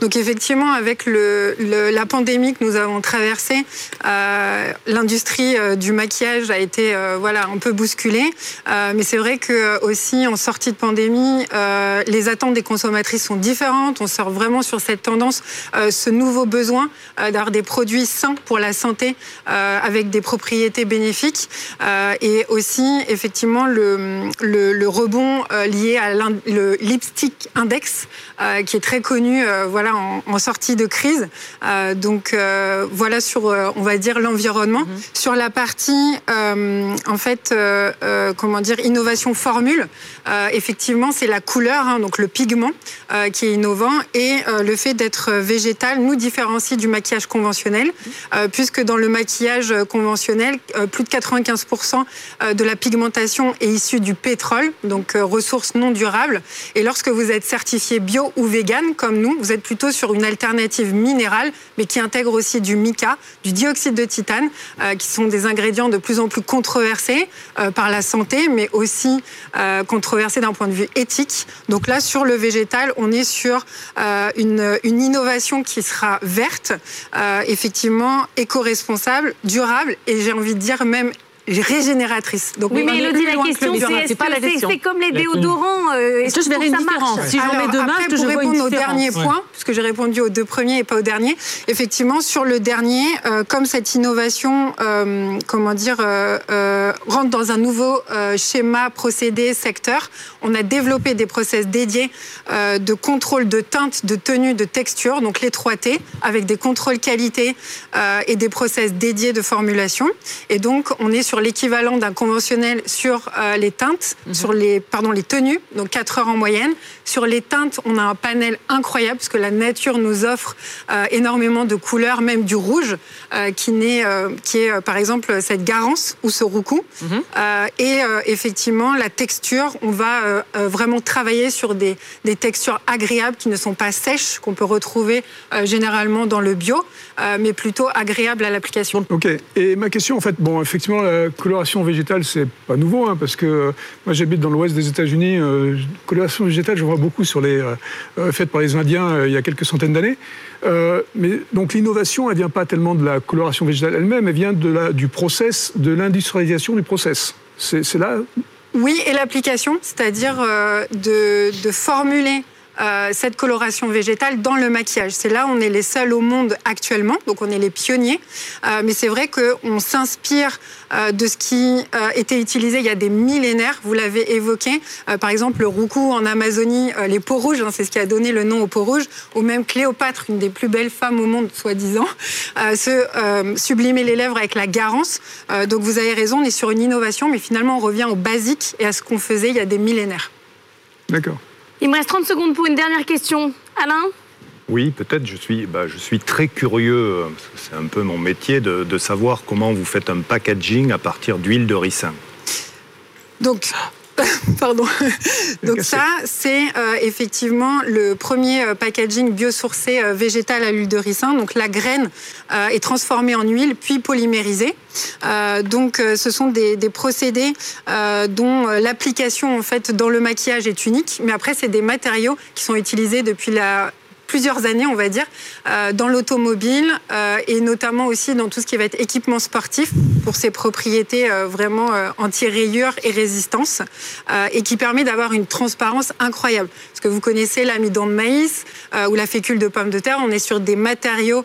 Donc effectivement, avec la pandémie que nous avons traversée, euh, l'industrie euh, du maquillage a été euh, voilà un peu bousculée. Mais c'est vrai que aussi en sortie de pandémie, les attentes des consommatrices sont différentes. On sort vraiment sur cette tendance, ce nouveau besoin d'avoir des produits sains pour la santé avec des propriétés bénéfiques et aussi effectivement le, le, rebond lié à le lipstick index qui est très connu euh, voilà en, en sortie de crise. Euh, donc euh, voilà sur on va dire l'environnement. Sur la partie en fait comment dire innovation formule effectivement c'est la couleur hein, donc le pigment qui est innovant et le fait d'être végétal nous différencie du maquillage conventionnel euh, puisque dans le maquillage conventionnel plus de 95% euh, de la pigmentation est issue du pétrole donc ressource non durable et lorsque vous êtes certifié bio ou vegan comme nous vous êtes plutôt sur une alternative minérale mais qui intègre aussi du mica du dioxyde de titane euh, qui sont des ingrédients de plus en plus controversés euh, par la santé mais aussi euh, controversés d'un point de vue éthique. Donc là sur le végétal on est sur une, une innovation qui sera verte effectivement éco-responsable durable et j'ai envie de dire même régénératrice. Donc Oui, mais Elodie, la question, c'est est-ce que comme les déodorants euh, Est-ce que je une différence Si j'en mets demain, après, que pour je vois une répondre au dernier Ouais. point, puisque j'ai répondu aux deux premiers et pas au dernier, effectivement, sur le dernier, euh, comme cette innovation, euh, comment dire, euh, euh, rentre dans un nouveau euh, schéma, procédé, secteur, on a développé des process dédiés euh, de contrôle de teinte, de tenue, de texture, donc les 3T, avec des contrôles qualité euh, et des process dédiés de formulation. Et donc, on est sur l'équivalent d'un conventionnel sur euh, les teintes, sur les, pardon, les tenues, donc 4 heures en moyenne. Sur les teintes, on a un panel incroyable, parce que la nature nous offre euh, énormément de couleurs, même du rouge, euh, qui, naît, euh, qui est par exemple cette garance ou ce roucou. Euh, et euh, effectivement, la texture, on va vraiment travailler sur des, des textures agréables qui ne sont pas sèches, qu'on peut retrouver euh, généralement dans le bio, euh, mais plutôt agréables à l'application. Ok. Et ma question, en fait, bon, effectivement, la coloration végétale, c'est pas nouveau, hein, parce que euh, moi, j'habite dans l'ouest des États-Unis. Euh, coloration végétale, je vois beaucoup sur les euh, euh, faites par les Indiens il y a quelques centaines d'années. Mais donc l'innovation, elle vient pas tellement de la coloration végétale elle-même, elle vient de du process, de l'industrialisation du process. C'est là. Oui, et l'application, c'est-à-dire de formuler euh, cette coloration végétale dans le maquillage. C'est là où on est les seuls au monde actuellement, donc on est les pionniers. Euh, mais c'est vrai qu'on s'inspire euh, de ce qui était utilisé il y a des millénaires. Vous l'avez évoqué, par exemple le roucou en Amazonie, les peaux rouges, hein, c'est ce qui a donné le nom aux peaux rouges, ou même Cléopâtre, une des plus belles femmes au monde, soi-disant, se sublimer les lèvres avec la garance. Donc vous avez raison, on est sur une innovation, mais finalement on revient au basique et à ce qu'on faisait il y a des millénaires. D'accord. Il me reste 30 secondes pour une dernière question. Alain Oui, peut-être. Je suis, bah, je suis très curieux, euh, parce que c'est un peu mon métier, de, de savoir comment vous faites un packaging à partir d'huile de ricin. Donc, pardon. Donc ça, c'est euh, effectivement le premier euh, packaging biosourcé euh, végétal à l'huile de ricin. Donc la graine euh, est transformée en huile puis polymérisée. Donc ce sont des, des procédés dont l'application en fait dans le maquillage est unique. Mais après, c'est des matériaux qui sont utilisés depuis la plusieurs années, on va dire, euh, dans l'automobile euh, et notamment aussi dans tout ce qui va être équipement sportif pour ses propriétés euh, vraiment anti-rayures et résistance et qui permet d'avoir une transparence incroyable. Parce que vous connaissez l'amidon de maïs ou la fécule de pomme de terre, on est sur des matériaux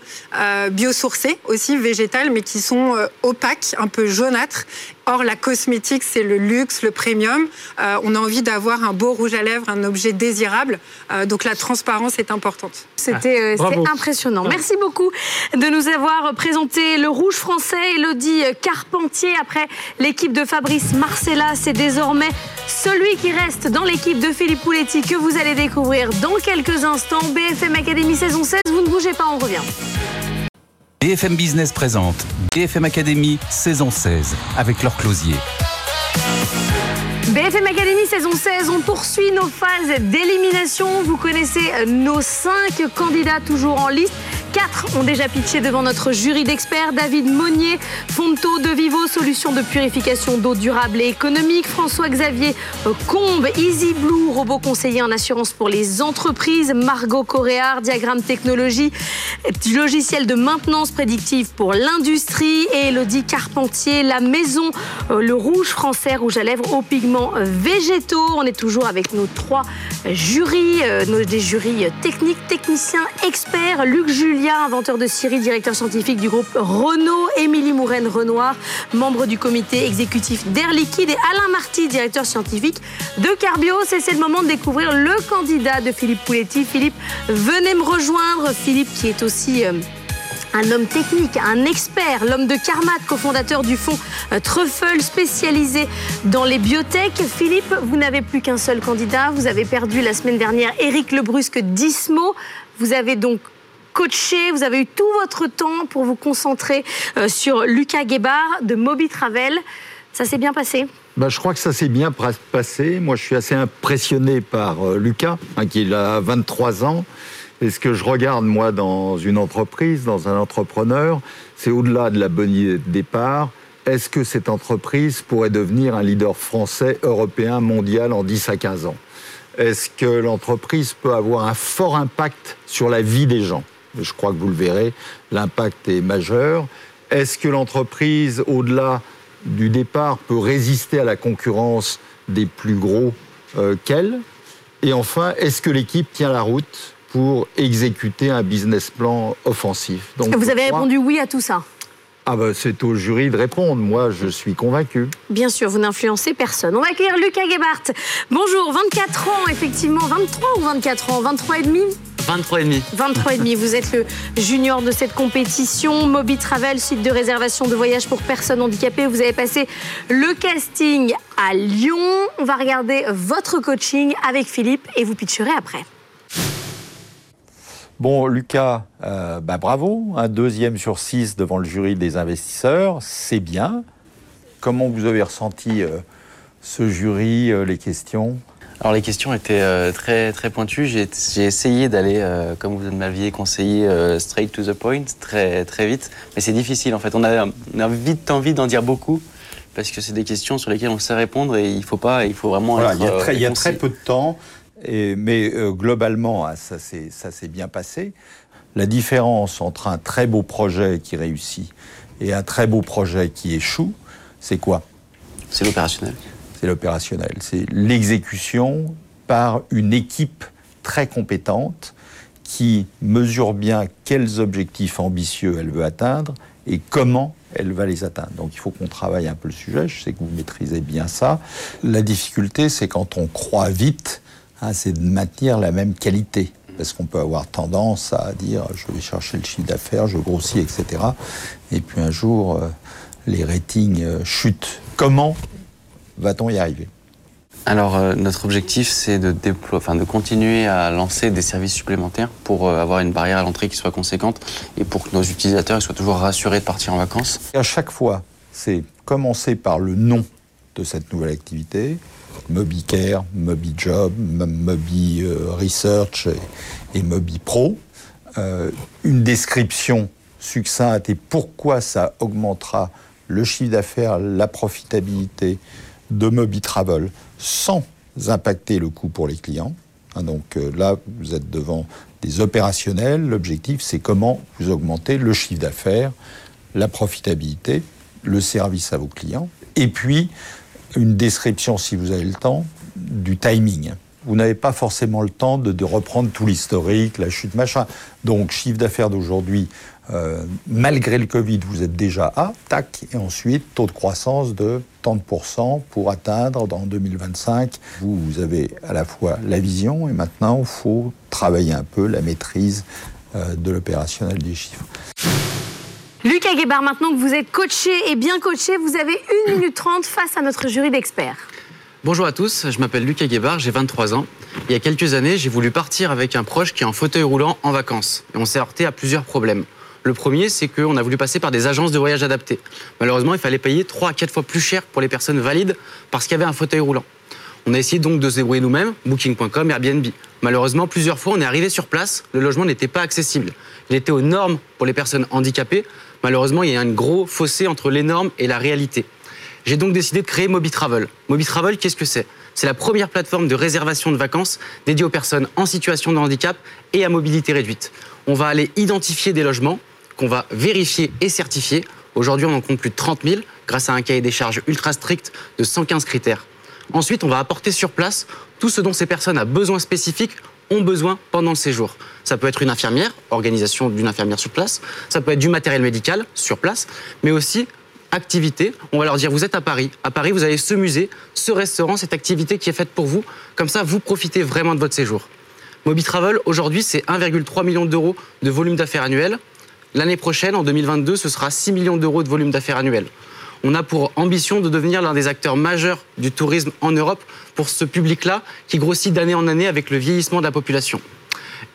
biosourcés aussi, végétales, mais qui sont opaques, un peu jaunâtres Or, la cosmétique, c'est le luxe, le premium. Euh, on a envie d'avoir un beau rouge à lèvres, un objet désirable. Euh, donc, la transparence est importante. C'était Ah, bravo. impressionnant. Merci beaucoup de nous avoir présenté le rouge français. Elodie Carpentier, après l'équipe de Fabrice Marcella, c'est désormais celui qui reste dans l'équipe de Philippe Pouletti que vous allez découvrir dans quelques instants. BFM Academy saison 16, vous ne bougez pas, on revient. BFM Business présente BFM Academy saison 16 avec leur closier. BFM Academy saison 16, on poursuit nos phases d'élimination. Vous connaissez euh, nos cinq candidats toujours en liste. Quatre ont déjà pitché devant notre jury d'experts. David Monnier, Fonto de Vivo, solution de purification d'eau durable et économique. François-Xavier Combe, Easy Blue, robot conseiller en assurance pour les entreprises. Margot Coréard, Diagramme Technologie, logiciel de maintenance prédictive pour l'industrie. Et Elodie Carpentier, la maison, euh, le rouge français, rouge à lèvres aux pigments végétaux. On est toujours avec nos trois jurys, euh, nos, des jurys techniques, techniciens, experts. Luc Julien, inventeur de Siri, directeur scientifique du groupe Renault. Émilie Mouraine Renoir, membre du comité exécutif d'Air Liquide. Et Alain Marty, directeur scientifique de Carbios. Et c'est le moment de découvrir le candidat de Philippe Pouletti. Philippe, venez me rejoindre. Philippe qui est aussi... euh, un homme technique, un expert, l'homme de Carmat, cofondateur du fonds euh, Truffle spécialisé dans les biotech. Philippe, vous n'avez plus qu'un seul candidat. Vous avez perdu la semaine dernière Éric Lebrusque d'Ismo. Vous avez donc coaché, vous avez eu tout votre temps pour vous concentrer euh, sur Lucas Guébard de Moby Travel. Ça s'est bien passé? Bah, je crois que ça s'est bien passé. Moi, je suis assez impressionné par euh, Lucas, hein, qui a 23 ans. Et ce que je regarde, moi, dans une entreprise, dans un entrepreneur, c'est au-delà de la bonne idée de départ. Est-ce que cette entreprise pourrait devenir un leader français, européen, mondial en 10 à 15 ans? Est-ce que l'entreprise peut avoir un fort impact sur la vie des gens? Je crois que vous le verrez, l'impact est majeur. Est-ce que l'entreprise, au-delà du départ, peut résister à la concurrence des plus gros euh, qu'elle? Et enfin, est-ce que l'équipe tient la route pour exécuter un business plan offensif? Donc, Vous avez répondu oui à tout ça? Ah bah, c'est au jury de répondre. Moi, je suis convaincu. Bien sûr, vous n'influencez personne. On va accueillir Lucas Gebhardt. Bonjour, 24 ans, effectivement. 23 ou 24 ans 23 et demi? 23 et demi. 23 et demi. Vous êtes le junior de cette compétition. Moby Travel, site de réservation de voyage pour personnes handicapées. Vous avez passé le casting à Lyon. On va regarder votre coaching avec Philippe et vous pitcherez après. Bon, Lucas, euh, bah, bravo. Un deuxième sur six devant le jury des investisseurs, c'est bien. Comment vous avez ressenti euh, ce jury, euh, les questions? Alors les questions étaient euh, très très pointues. J'ai essayé d'aller, euh, comme vous m'aviez conseillé, euh, straight to the point, très très vite. Mais c'est difficile en fait. On a, on a vite envie d'en dire beaucoup parce que c'est des questions sur lesquelles on sait répondre et il faut pas, il faut vraiment. Voilà, être, il y a très, il y a très peu de temps, et- mais globalement, ah, ça s'est ça s'est bien passé. La différence entre un très beau projet qui réussit et un très beau projet qui échoue, c'est quoi? C'est l'opérationnel. C'est l'opérationnel. C'est l'exécution par une équipe très compétente qui mesure bien quels objectifs ambitieux elle veut atteindre et comment elle va les atteindre. Donc il faut qu'on travaille un peu le sujet, je sais que vous maîtrisez bien ça. La difficulté, c'est quand on croit vite, hein, c'est de maintenir la même qualité. Parce qu'on peut avoir tendance à dire je vais chercher le chiffre d'affaires, je grossis, etc. Et puis un jour, euh, les ratings euh, chutent. Comment va-t-on y arriver? Alors, euh, notre objectif, c'est de, de continuer à lancer des services supplémentaires pour euh, avoir une barrière à l'entrée qui soit conséquente et pour que nos utilisateurs soient toujours rassurés de partir en vacances. À chaque fois, c'est commencer par le nom de cette nouvelle activité. MobiCare, MobiJob, Mobi euh, Research et, et Mobi Pro. Euh, une description succincte et pourquoi ça augmentera le chiffre d'affaires, la profitabilité de Mobi Travel sans impacter le coût pour les clients. Hein, donc euh, là, vous êtes devant des opérationnels. L'objectif, c'est comment vous augmentez le chiffre d'affaires, la profitabilité, le service à vos clients, et puis une description, si vous avez le temps, du timing. Vous n'avez pas forcément le temps de reprendre tout l'historique, la chute, machin. Donc, chiffre d'affaires d'aujourd'hui, euh, malgré le Covid, vous êtes déjà à, tac, et ensuite taux de croissance de 30% pour atteindre dans 2025. Vous, vous avez à la fois la vision et maintenant il faut travailler un peu la maîtrise euh, de l'opérationnel des chiffres. Lucas Guébard, maintenant que vous êtes coaché et bien coaché, vous avez 1 minute 30 face à notre jury d'experts. Bonjour à tous, je m'appelle Lucas Guébard, j'ai 23 ans. Il y a quelques années, j'ai voulu partir avec un proche qui est en fauteuil roulant en vacances. Et on s'est heurté à plusieurs problèmes. Le premier, c'est qu'on a voulu passer par des agences de voyage adaptées. Malheureusement, il fallait payer 3 à 4 fois plus cher pour les personnes valides parce qu'il y avait un fauteuil roulant. On a essayé donc de se débrouiller nous-mêmes, Booking.com, Airbnb. Malheureusement, plusieurs fois, on est arrivé sur place, le logement n'était pas accessible. Il était aux normes pour les personnes handicapées. Malheureusement, il y a un gros fossé entre les normes et la réalité. J'ai donc décidé de créer MobiTravel. MobiTravel, qu'est-ce que c'est? C'est la première plateforme de réservation de vacances dédiée aux personnes en situation de handicap et à mobilité réduite. On va aller identifier des logements qu'on va vérifier et certifier. Aujourd'hui, on en compte plus de 30 000 grâce à un cahier des charges ultra strict de 115 critères. Ensuite, on va apporter sur place tout ce dont ces personnes à besoins spécifiques ont besoin pendant le séjour. Ça peut être une infirmière, organisation d'une infirmière sur place, ça peut être du matériel médical sur place, mais aussi activité. On va leur dire, vous êtes à Paris. À Paris, vous avez ce musée, ce restaurant, cette activité qui est faite pour vous. Comme ça, vous profitez vraiment de votre séjour. MobiTravel, aujourd'hui, c'est 1,3 million d'euros de volume d'affaires annuel. L'année prochaine, en 2022, ce sera 6 millions d'euros de volume d'affaires annuel. On a pour ambition de devenir l'un des acteurs majeurs du tourisme en Europe pour ce public-là qui grossit d'année en année avec le vieillissement de la population.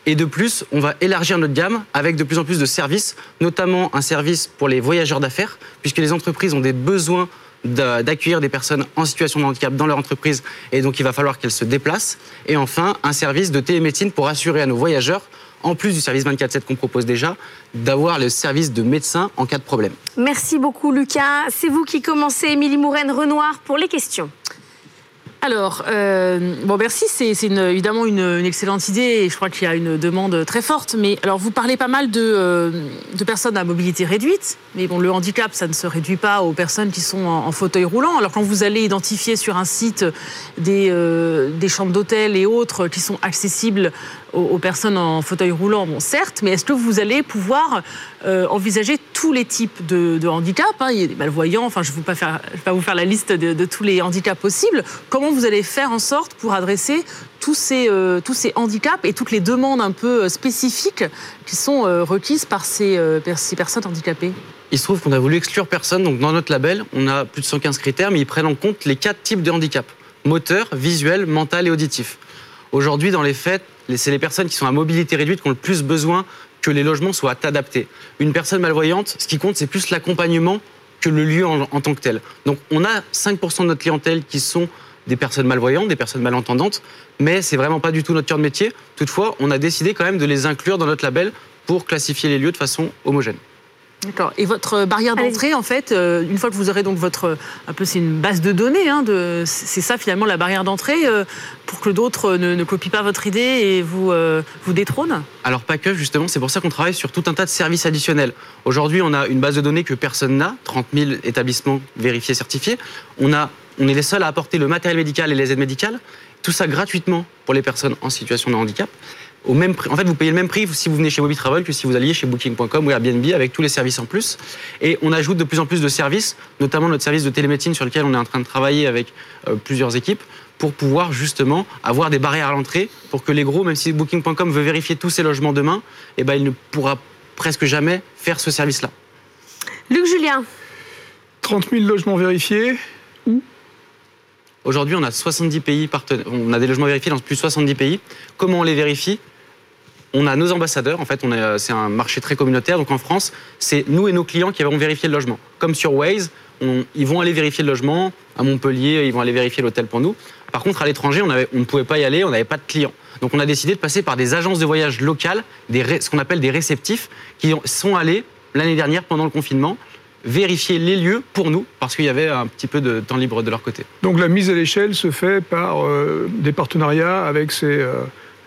Et de plus, on va élargir notre gamme avec de plus en plus de services, notamment un service pour les voyageurs d'affaires, puisque les entreprises ont des besoins d'accueillir des personnes en situation de handicap dans leur entreprise et donc il va falloir qu'elles se déplacent. Et enfin, un service de télémédecine pour assurer à nos voyageurs en plus du service 24-7 qu'on propose déjà, d'avoir le service de médecin en cas de problème. Merci beaucoup Lucas. C'est vous qui commencez, Émilie Mouraine Renoir, pour les questions. Alors, euh, bon, merci, c'est évidemment une, excellente idée et je crois qu'il y a une demande très forte. Mais alors, vous parlez pas mal de, euh, de, personnes à mobilité réduite, mais bon, le handicap, ça ne se réduit pas aux personnes qui sont en, fauteuil roulant. Alors, quand vous allez identifier sur un site des, euh, des chambres d'hôtel et autres qui sont accessibles aux, personnes en fauteuil roulant, bon, certes, mais est-ce que vous allez pouvoir euh, envisager tous les types de, de handicap hein? Il y a des malvoyants, enfin, je ne vais, pas vous faire la liste de, de, tous les handicaps possibles. Comment vous allez faire en sorte pour adresser tous ces, euh, tous ces handicaps et toutes les demandes un peu euh, spécifiques qui sont requises par ces, ces personnes handicapées? Il se trouve qu'on a voulu exclure personne, donc dans notre label, on a plus de 115 critères, mais ils prennent en compte les quatre types de handicap moteur, visuel, mental et auditif. Aujourd'hui, dans les faits, c'est les personnes qui sont à mobilité réduite qui ont le plus besoin que les logements soient adaptés. Une personne malvoyante, ce qui compte, c'est plus l'accompagnement que le lieu en, tant que tel. Donc on a 5% de notre clientèle qui sont des personnes malvoyantes, des personnes malentendantes, mais c'est vraiment pas du tout notre cœur de métier. Toutefois, on a décidé quand même de les inclure dans notre label pour classifier les lieux de façon homogène. D'accord. Et votre barrière d'entrée, en fait, euh, une fois que vous aurez donc votre, un peu, c'est une base de données, hein, de, c'est ça finalement la barrière d'entrée euh, pour que d'autres ne, copient pas votre idée et vous, euh, vous détrônent? Alors pas que, justement, c'est pour ça qu'on travaille sur tout un tas de services additionnels. Aujourd'hui, on a une base de données que personne n'a, 30 000 établissements vérifiés, certifiés. On, a, on est les seuls à apporter le matériel médical et les aides médicales, tout ça gratuitement pour les personnes en situation de handicap au même prix. En fait, vous payez le même prix si vous venez chez MobiTravel que si vous alliez chez Booking.com ou Airbnb avec tous les services en plus. Et on ajoute de plus en plus de services, notamment notre service de télémédecine sur lequel on est en train de travailler avec euh, plusieurs équipes pour pouvoir justement avoir des barrières à l'entrée pour que les gros, même si Booking.com veut vérifier tous ses logements demain, eh ben, il ne pourra presque jamais faire ce service-là. Luc Julien. 30 000 logements vérifiés. Où? Aujourd'hui, on a 70 pays On a des logements vérifiés dans plus de 70 pays. Comment on les vérifie? On a nos ambassadeurs, en fait, c'est un marché très communautaire. Donc en France, c'est nous et nos clients qui vont vérifier le logement. Comme sur Waze, ils vont aller vérifier le logement. À Montpellier, ils vont aller vérifier l'hôtel pour nous. Par contre, à l'étranger, on, ne pouvait pas y aller, on n'avait pas de clients. Donc on a décidé de passer par des agences de voyage locales, ce qu'on appelle des réceptifs, qui sont allés l'année dernière pendant le confinement vérifier les lieux pour nous, parce qu'il y avait un petit peu de temps libre de leur côté. Donc la mise à l'échelle se fait par euh, des partenariats avec ces, euh,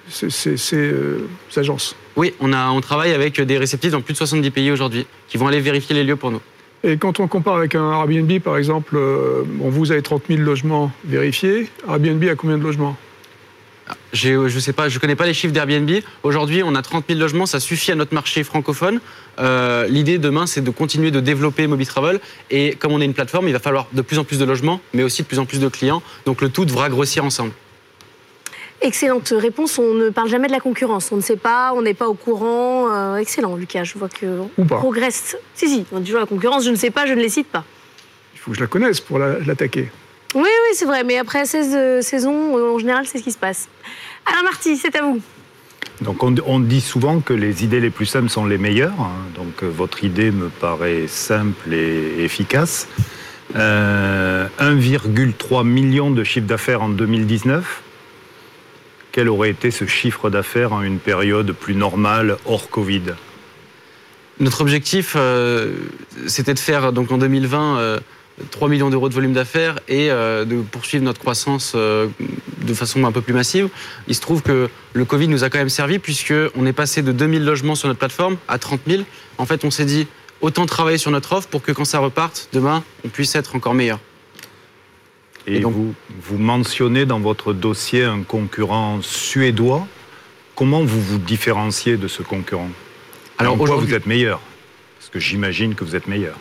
ces, euh, agences. Oui, on, a, on travaille avec des réceptifs dans plus de 70 pays aujourd'hui qui vont aller vérifier les lieux pour nous. Et quand on compare avec un Airbnb, par exemple, euh, vous avez 30 000 logements vérifiés. Airbnb a combien de logements? J'ai- je sais pas, je connais pas les chiffres d'Airbnb. Aujourd'hui, on a 30 000 logements, ça suffit à notre marché francophone. Euh, L'idée demain, c'est de continuer de développer Mobitravel. Et comme on est une plateforme, il va falloir de plus en plus de logements, mais aussi de plus en plus de clients. Donc le tout devra grossir ensemble. Excellente réponse. On ne parle jamais de la concurrence. On ne sait pas, on n'est pas au courant. Euh, excellent, Lucas. Je vois que on progresse. Si, si. On dit toujours la concurrence. Je ne sais pas, je ne les cite pas. Il faut que je la connaisse pour la- l'attaquer. Oui, oui, c'est vrai. Mais après 16 euh, saisons, euh, en général, c'est ce qui se passe. Alain Marty, c'est à vous. Donc on, on dit souvent que les idées les plus simples sont les meilleures. hein. Donc votre idée me paraît simple et efficace. Euh, 1,3 million de chiffre d'affaires en 2019. Quel aurait été ce chiffre d'affaires en une période plus normale hors Covid Notre objectif, euh, c'était de faire donc en 2020 euh, 3 millions d'euros de volume d'affaires et euh, de poursuivre notre croissance euh, de façon un peu plus massive. Il se trouve que le Covid nous a quand même servi puisque on est passé de 2000 logements sur notre plateforme à 30 000. En fait, on s'est dit autant travailler sur notre offre pour que quand ça reparte demain, on puisse être encore meilleur. Et, vous, vous mentionnez dans votre dossier un concurrent suédois. Comment vous vous différenciez de ce concurrent? Alors, aujourd'hui- vous êtes meilleur? Parce que j'imagine que vous êtes meilleur.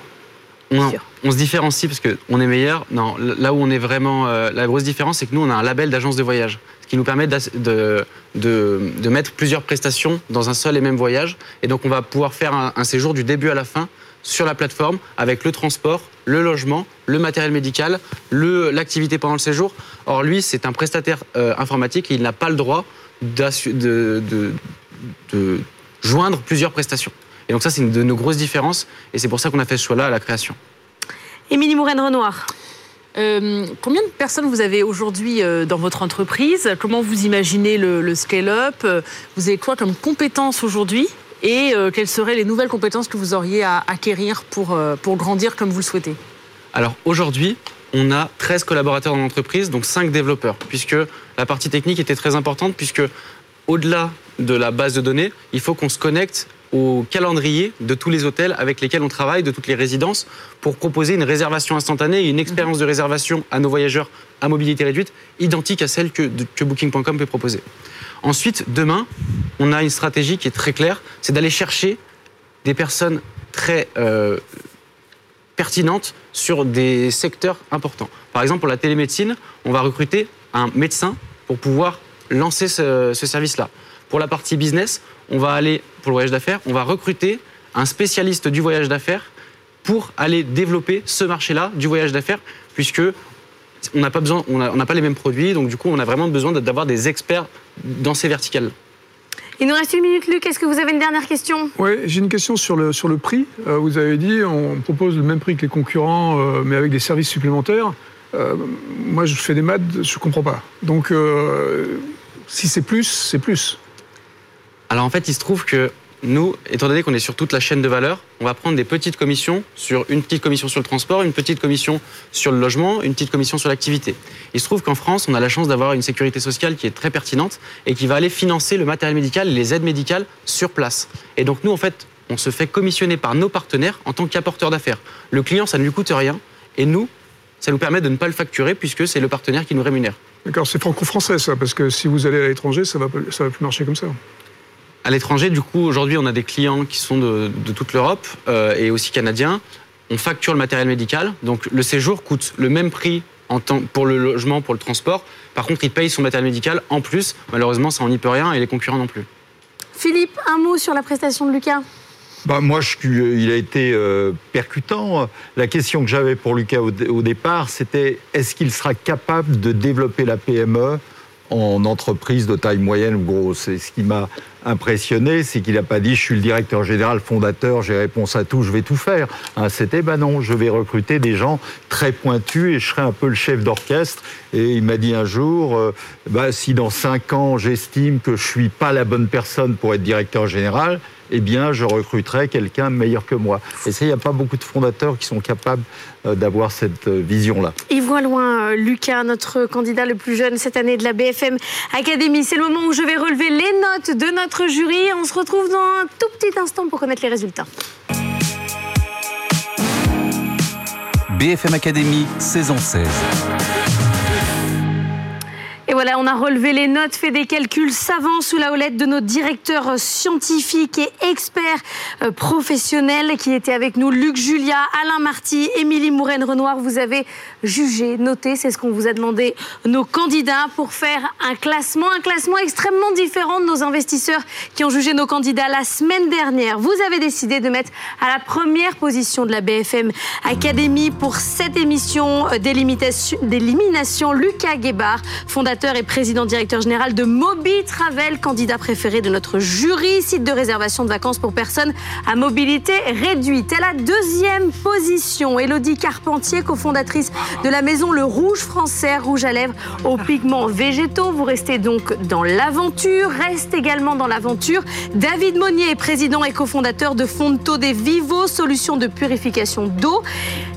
On, on se différencie parce qu'on est meilleur. Non, là où on est vraiment. euh, la grosse différence, c'est que nous, on a un label d'agence de voyage. Ce qui nous permet de, de- de mettre plusieurs prestations dans un seul et même voyage. Et donc, on va pouvoir faire un, un séjour du début à la fin sur la plateforme avec le transport, le logement, le matériel médical, l'activité pendant le séjour. Or, lui, c'est un prestataire euh, informatique et il n'a pas le droit de- joindre plusieurs prestations. Et donc, ça, c'est une de nos grosses différences. Et c'est pour ça qu'on a fait ce choix-là à la création. Émilie Mourenne-Renoir. Euh, combien de personnes vous avez aujourd'hui euh, dans votre entreprise? Comment vous imaginez le, le scale-up? Vous avez quoi comme compétences aujourd'hui? Et euh, quelles seraient les nouvelles compétences que vous auriez à acquérir pour, euh, grandir comme vous le souhaitez? Alors aujourd'hui, on a 13 collaborateurs dans l'entreprise, donc 5 développeurs, puisque la partie technique était très importante, puisque au-delà de la base de données, il faut qu'on se connecte au calendrier de tous les hôtels avec lesquels on travaille, de toutes les résidences, pour proposer une réservation instantanée et une expérience de réservation à nos voyageurs à mobilité réduite, identique à celle que Booking.com peut proposer. Ensuite, demain, on a une stratégie qui est très claire, c'est d'aller chercher des personnes très euh, pertinentes sur des secteurs importants. Par exemple, pour la télémédecine, on va recruter un médecin pour pouvoir lancer ce, ce service-là. Pour la partie business, on va aller, pour le voyage d'affaires, on va recruter un spécialiste du voyage d'affaires pour aller développer ce marché-là du voyage d'affaires, puisque on n'a pas besoin, on n'a pas les mêmes produits, donc du coup, on a vraiment besoin d'avoir des experts dans ces verticales. Il nous reste une minute, Luc. Est-ce que vous avez une dernière question? Oui, j'ai une question sur le, sur le prix. Euh, vous avez dit on propose le même prix que les concurrents, euh, mais avec des services supplémentaires. Euh, moi, je fais des maths, je ne comprends pas. Donc, euh, si c'est plus, c'est plus. Alors en fait, il se trouve que nous, étant donné qu'on est sur toute la chaîne de valeur, on va prendre des petites commissions sur une petite commission sur le transport, une petite commission sur le logement, une petite commission sur l'activité. Il se trouve qu'en France, on a la chance d'avoir une sécurité sociale qui est très pertinente et qui va aller financer le matériel médical et les aides médicales sur place. Et donc nous, en fait, on se fait commissionner par nos partenaires en tant qu'apporteurs d'affaires. Le client, ça ne lui coûte rien et nous, ça nous permet de ne pas le facturer puisque c'est le partenaire qui nous rémunère. D'accord, c'est franco-français ça, parce que si vous allez à l'étranger, ça ne va plus marcher comme ça. À l'étranger, du coup, aujourd'hui, on a des clients qui sont de, de toute l'Europe euh, et aussi canadiens. On facture le matériel médical, donc le séjour coûte le même prix en temps, pour le logement, pour le transport. Par contre, il paye son matériel médical en plus. Malheureusement, ça, on n'y peut rien et les concurrents non plus. Philippe, un mot sur la prestation de Lucas Bah, moi, je, il a été euh, percutant. La question que j'avais pour Lucas au, au départ, c'était est-ce qu'il sera capable de développer la PME en entreprise de taille moyenne ou grosse? Et ce qui m'a impressionné, c'est qu'il n'a pas dit je suis le directeur général fondateur, j'ai réponse à tout, je vais tout faire. Hein, c'était bah non, je vais recruter des gens très pointus et je serai un peu le chef d'orchestre. Et il m'a dit un jour, euh, bah, si dans cinq ans j'estime que je suis pas la bonne personne pour être directeur général, eh bien, je recruterai quelqu'un meilleur que moi. Et ça, il n'y a pas beaucoup de fondateurs qui sont capables euh, d'avoir cette euh, vision-là. Il voit loin, Lucas, notre candidat le plus jeune cette année de la BFM Academy. C'est le moment où je vais relever les notes de notre jury. On se retrouve dans un tout petit instant pour connaître les résultats. BFM Academy, saison 16. Et voilà. On a relevé les notes, fait des calculs savants sous la houlette de nos directeurs scientifiques et experts euh, professionnels qui étaient avec nous. Luc Julia, Alain Marty, Émilie Mouraine-Renoir, vous avez jugé, noté, c'est ce qu'on vous a demandé, nos candidats pour faire un classement, un classement extrêmement différent de nos investisseurs qui ont jugé nos candidats la semaine dernière. Vous avez décidé de mettre à la première position de la BFM Academy pour cette émission d'élimination Lucas Guébard, fondateur et président directeur général de Mobi Travel, candidat préféré de notre jury, site de réservation de vacances pour personnes à mobilité réduite. À la deuxième position, Elodie Carpentier, cofondatrice de la maison Le Rouge Français, rouge à lèvres aux pigments végétaux. Vous restez donc dans l'aventure, reste également dans l'aventure. David Monnier, président et cofondateur de Fonto des Vivo, solution de purification d'eau.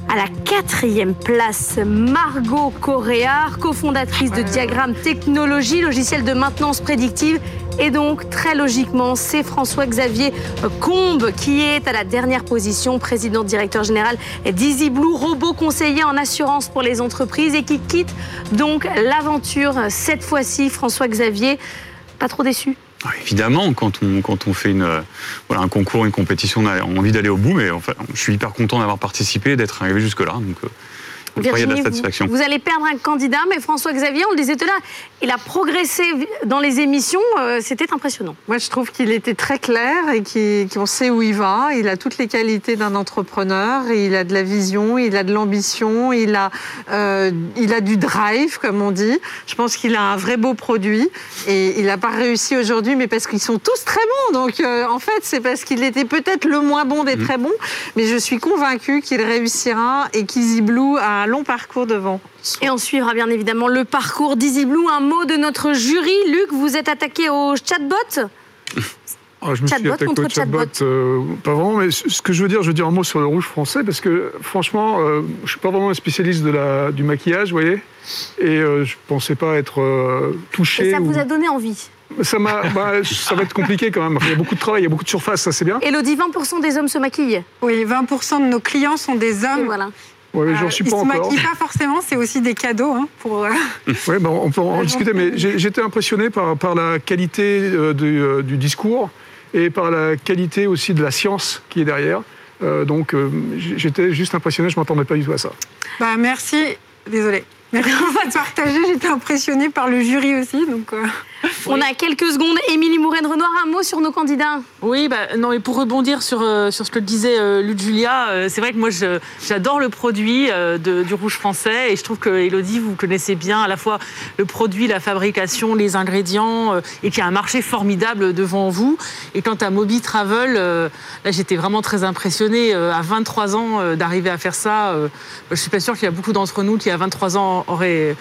À la quatrième place, Margot Correa, cofondatrice de Diagramme Technologie, logiciel de maintenance prédictive. Et donc, très logiquement, c'est François-Xavier Combe qui est à la dernière position, président directeur général d'Easy Blue, robot conseiller en assurance pour les entreprises et qui quitte donc l'aventure cette fois-ci. François-Xavier, pas trop déçu? Ah, Évidemment, quand on, quand on fait une, voilà, un concours, une compétition, on a envie d'aller au bout, mais enfin, je suis hyper content d'avoir participé, d'être arrivé jusque-là. Donc, Virginie, vous, vous, allez perdre un candidat, mais François-Xavier, on le disait tout à l'heure, il a progressé dans les émissions, euh, c'était impressionnant. Moi, je trouve qu'il était très clair et qu'on sait où il va. Il a toutes les qualités d'un entrepreneur, il a de la vision, il a de l'ambition, il, a, euh, il a du drive, comme on dit. Je pense qu'il a un vrai beau produit et il n'a pas réussi aujourd'hui, mais parce qu'ils sont tous très bons. Donc, euh, en fait, c'est parce qu'il était peut-être le moins bon des mmh. très bons, mais je suis convaincue qu'il réussira et qu'Easy Blue a long parcours devant. Et on suivra bien évidemment le parcours d'Easy Blue. Un mot de notre jury. Luc, vous êtes attaqué au chatbot ah, je me suis attaqué au chatbot, euh, pas vraiment, mais ce que je veux dire, je veux dire un mot sur le rouge français, parce que franchement, euh, je ne suis pas vraiment un spécialiste de la, du maquillage, vous voyez, et euh, je ne pensais pas être touché. Et ça vous a donné envie ça, bah, ça va être compliqué quand même. Il y a beaucoup de travail, il y a beaucoup de surface, ça c'est bien. Elodie, 20% des hommes se maquillent. Oui, 20% de nos clients sont des hommes. voilà. Ouais, j'en suis pas encore. Ils ne se maquillent pas forcément, c'est aussi des cadeaux hein, pour. Euh, oui, ben, on peut en discuter, mais j'étais impressionné par, par la qualité euh, du, euh, du, discours et par la qualité aussi de la science qui est derrière. donc j'étais juste impressionné, je ne m'attendais pas du tout à ça. Bah, merci, désolé. Merci de partager, j'étais impressionnée par le jury aussi. Donc, on a quelques secondes. Émilie Mouraine-Renoir, un mot sur nos candidats Oui, bah, non, et pour rebondir sur, euh, sur ce que disait euh, Luc Julia, euh, c'est vrai que moi, j'adore le produit du rouge français et je trouve que, Elodie, vous connaissez bien à la fois le produit, la fabrication, les ingrédients et qu'il y a un marché formidable devant vous. Et quant à Moby Travel, là, j'étais vraiment très impressionnée à 23 ans d'arriver à faire ça. je suis pas sûre qu'il y a beaucoup d'entre nous qui, à 23 ans, auraient,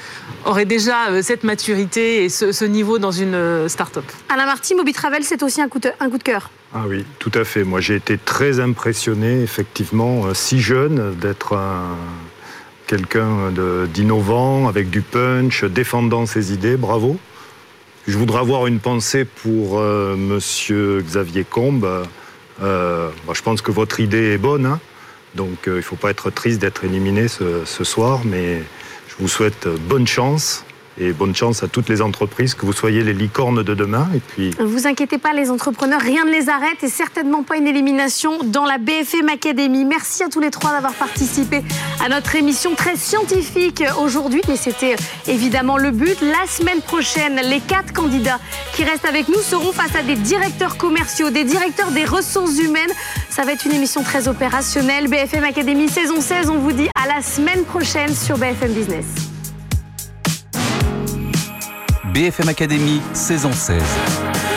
auraient déjà cette maturité et ce, ce niveau dans une euh, start-up. Alain Marty, Mobitravel, c'est aussi un coup, de, un coup de cœur. Ah oui, tout à fait. Moi, j'ai été très impressionné, effectivement, euh, si jeune, d'être quelqu'un d'innovant, avec du punch, défendant ses idées. Bravo. Je voudrais avoir une pensée pour euh, Monsieur Xavier Combe. Euh, je pense que votre idée est bonne, hein. donc il ne faut pas être triste d'être éliminé ce, ce, soir, mais je vous souhaite bonne chance et bonne chance à toutes les entreprises, que vous soyez les licornes de demain. Et puis... Ne vous inquiétez pas, les entrepreneurs, rien ne les arrête et certainement pas une élimination dans la BFM Academy. Merci à tous les trois d'avoir participé à notre émission très scientifique aujourd'hui, mais c'était évidemment le but. La semaine prochaine, les quatre candidats qui restent avec nous seront face à des directeurs commerciaux, des directeurs des ressources humaines. Ça va être une émission très opérationnelle. BFM Academy saison 16, on vous dit à la semaine prochaine sur BFM Business. BFM Academy, saison 16.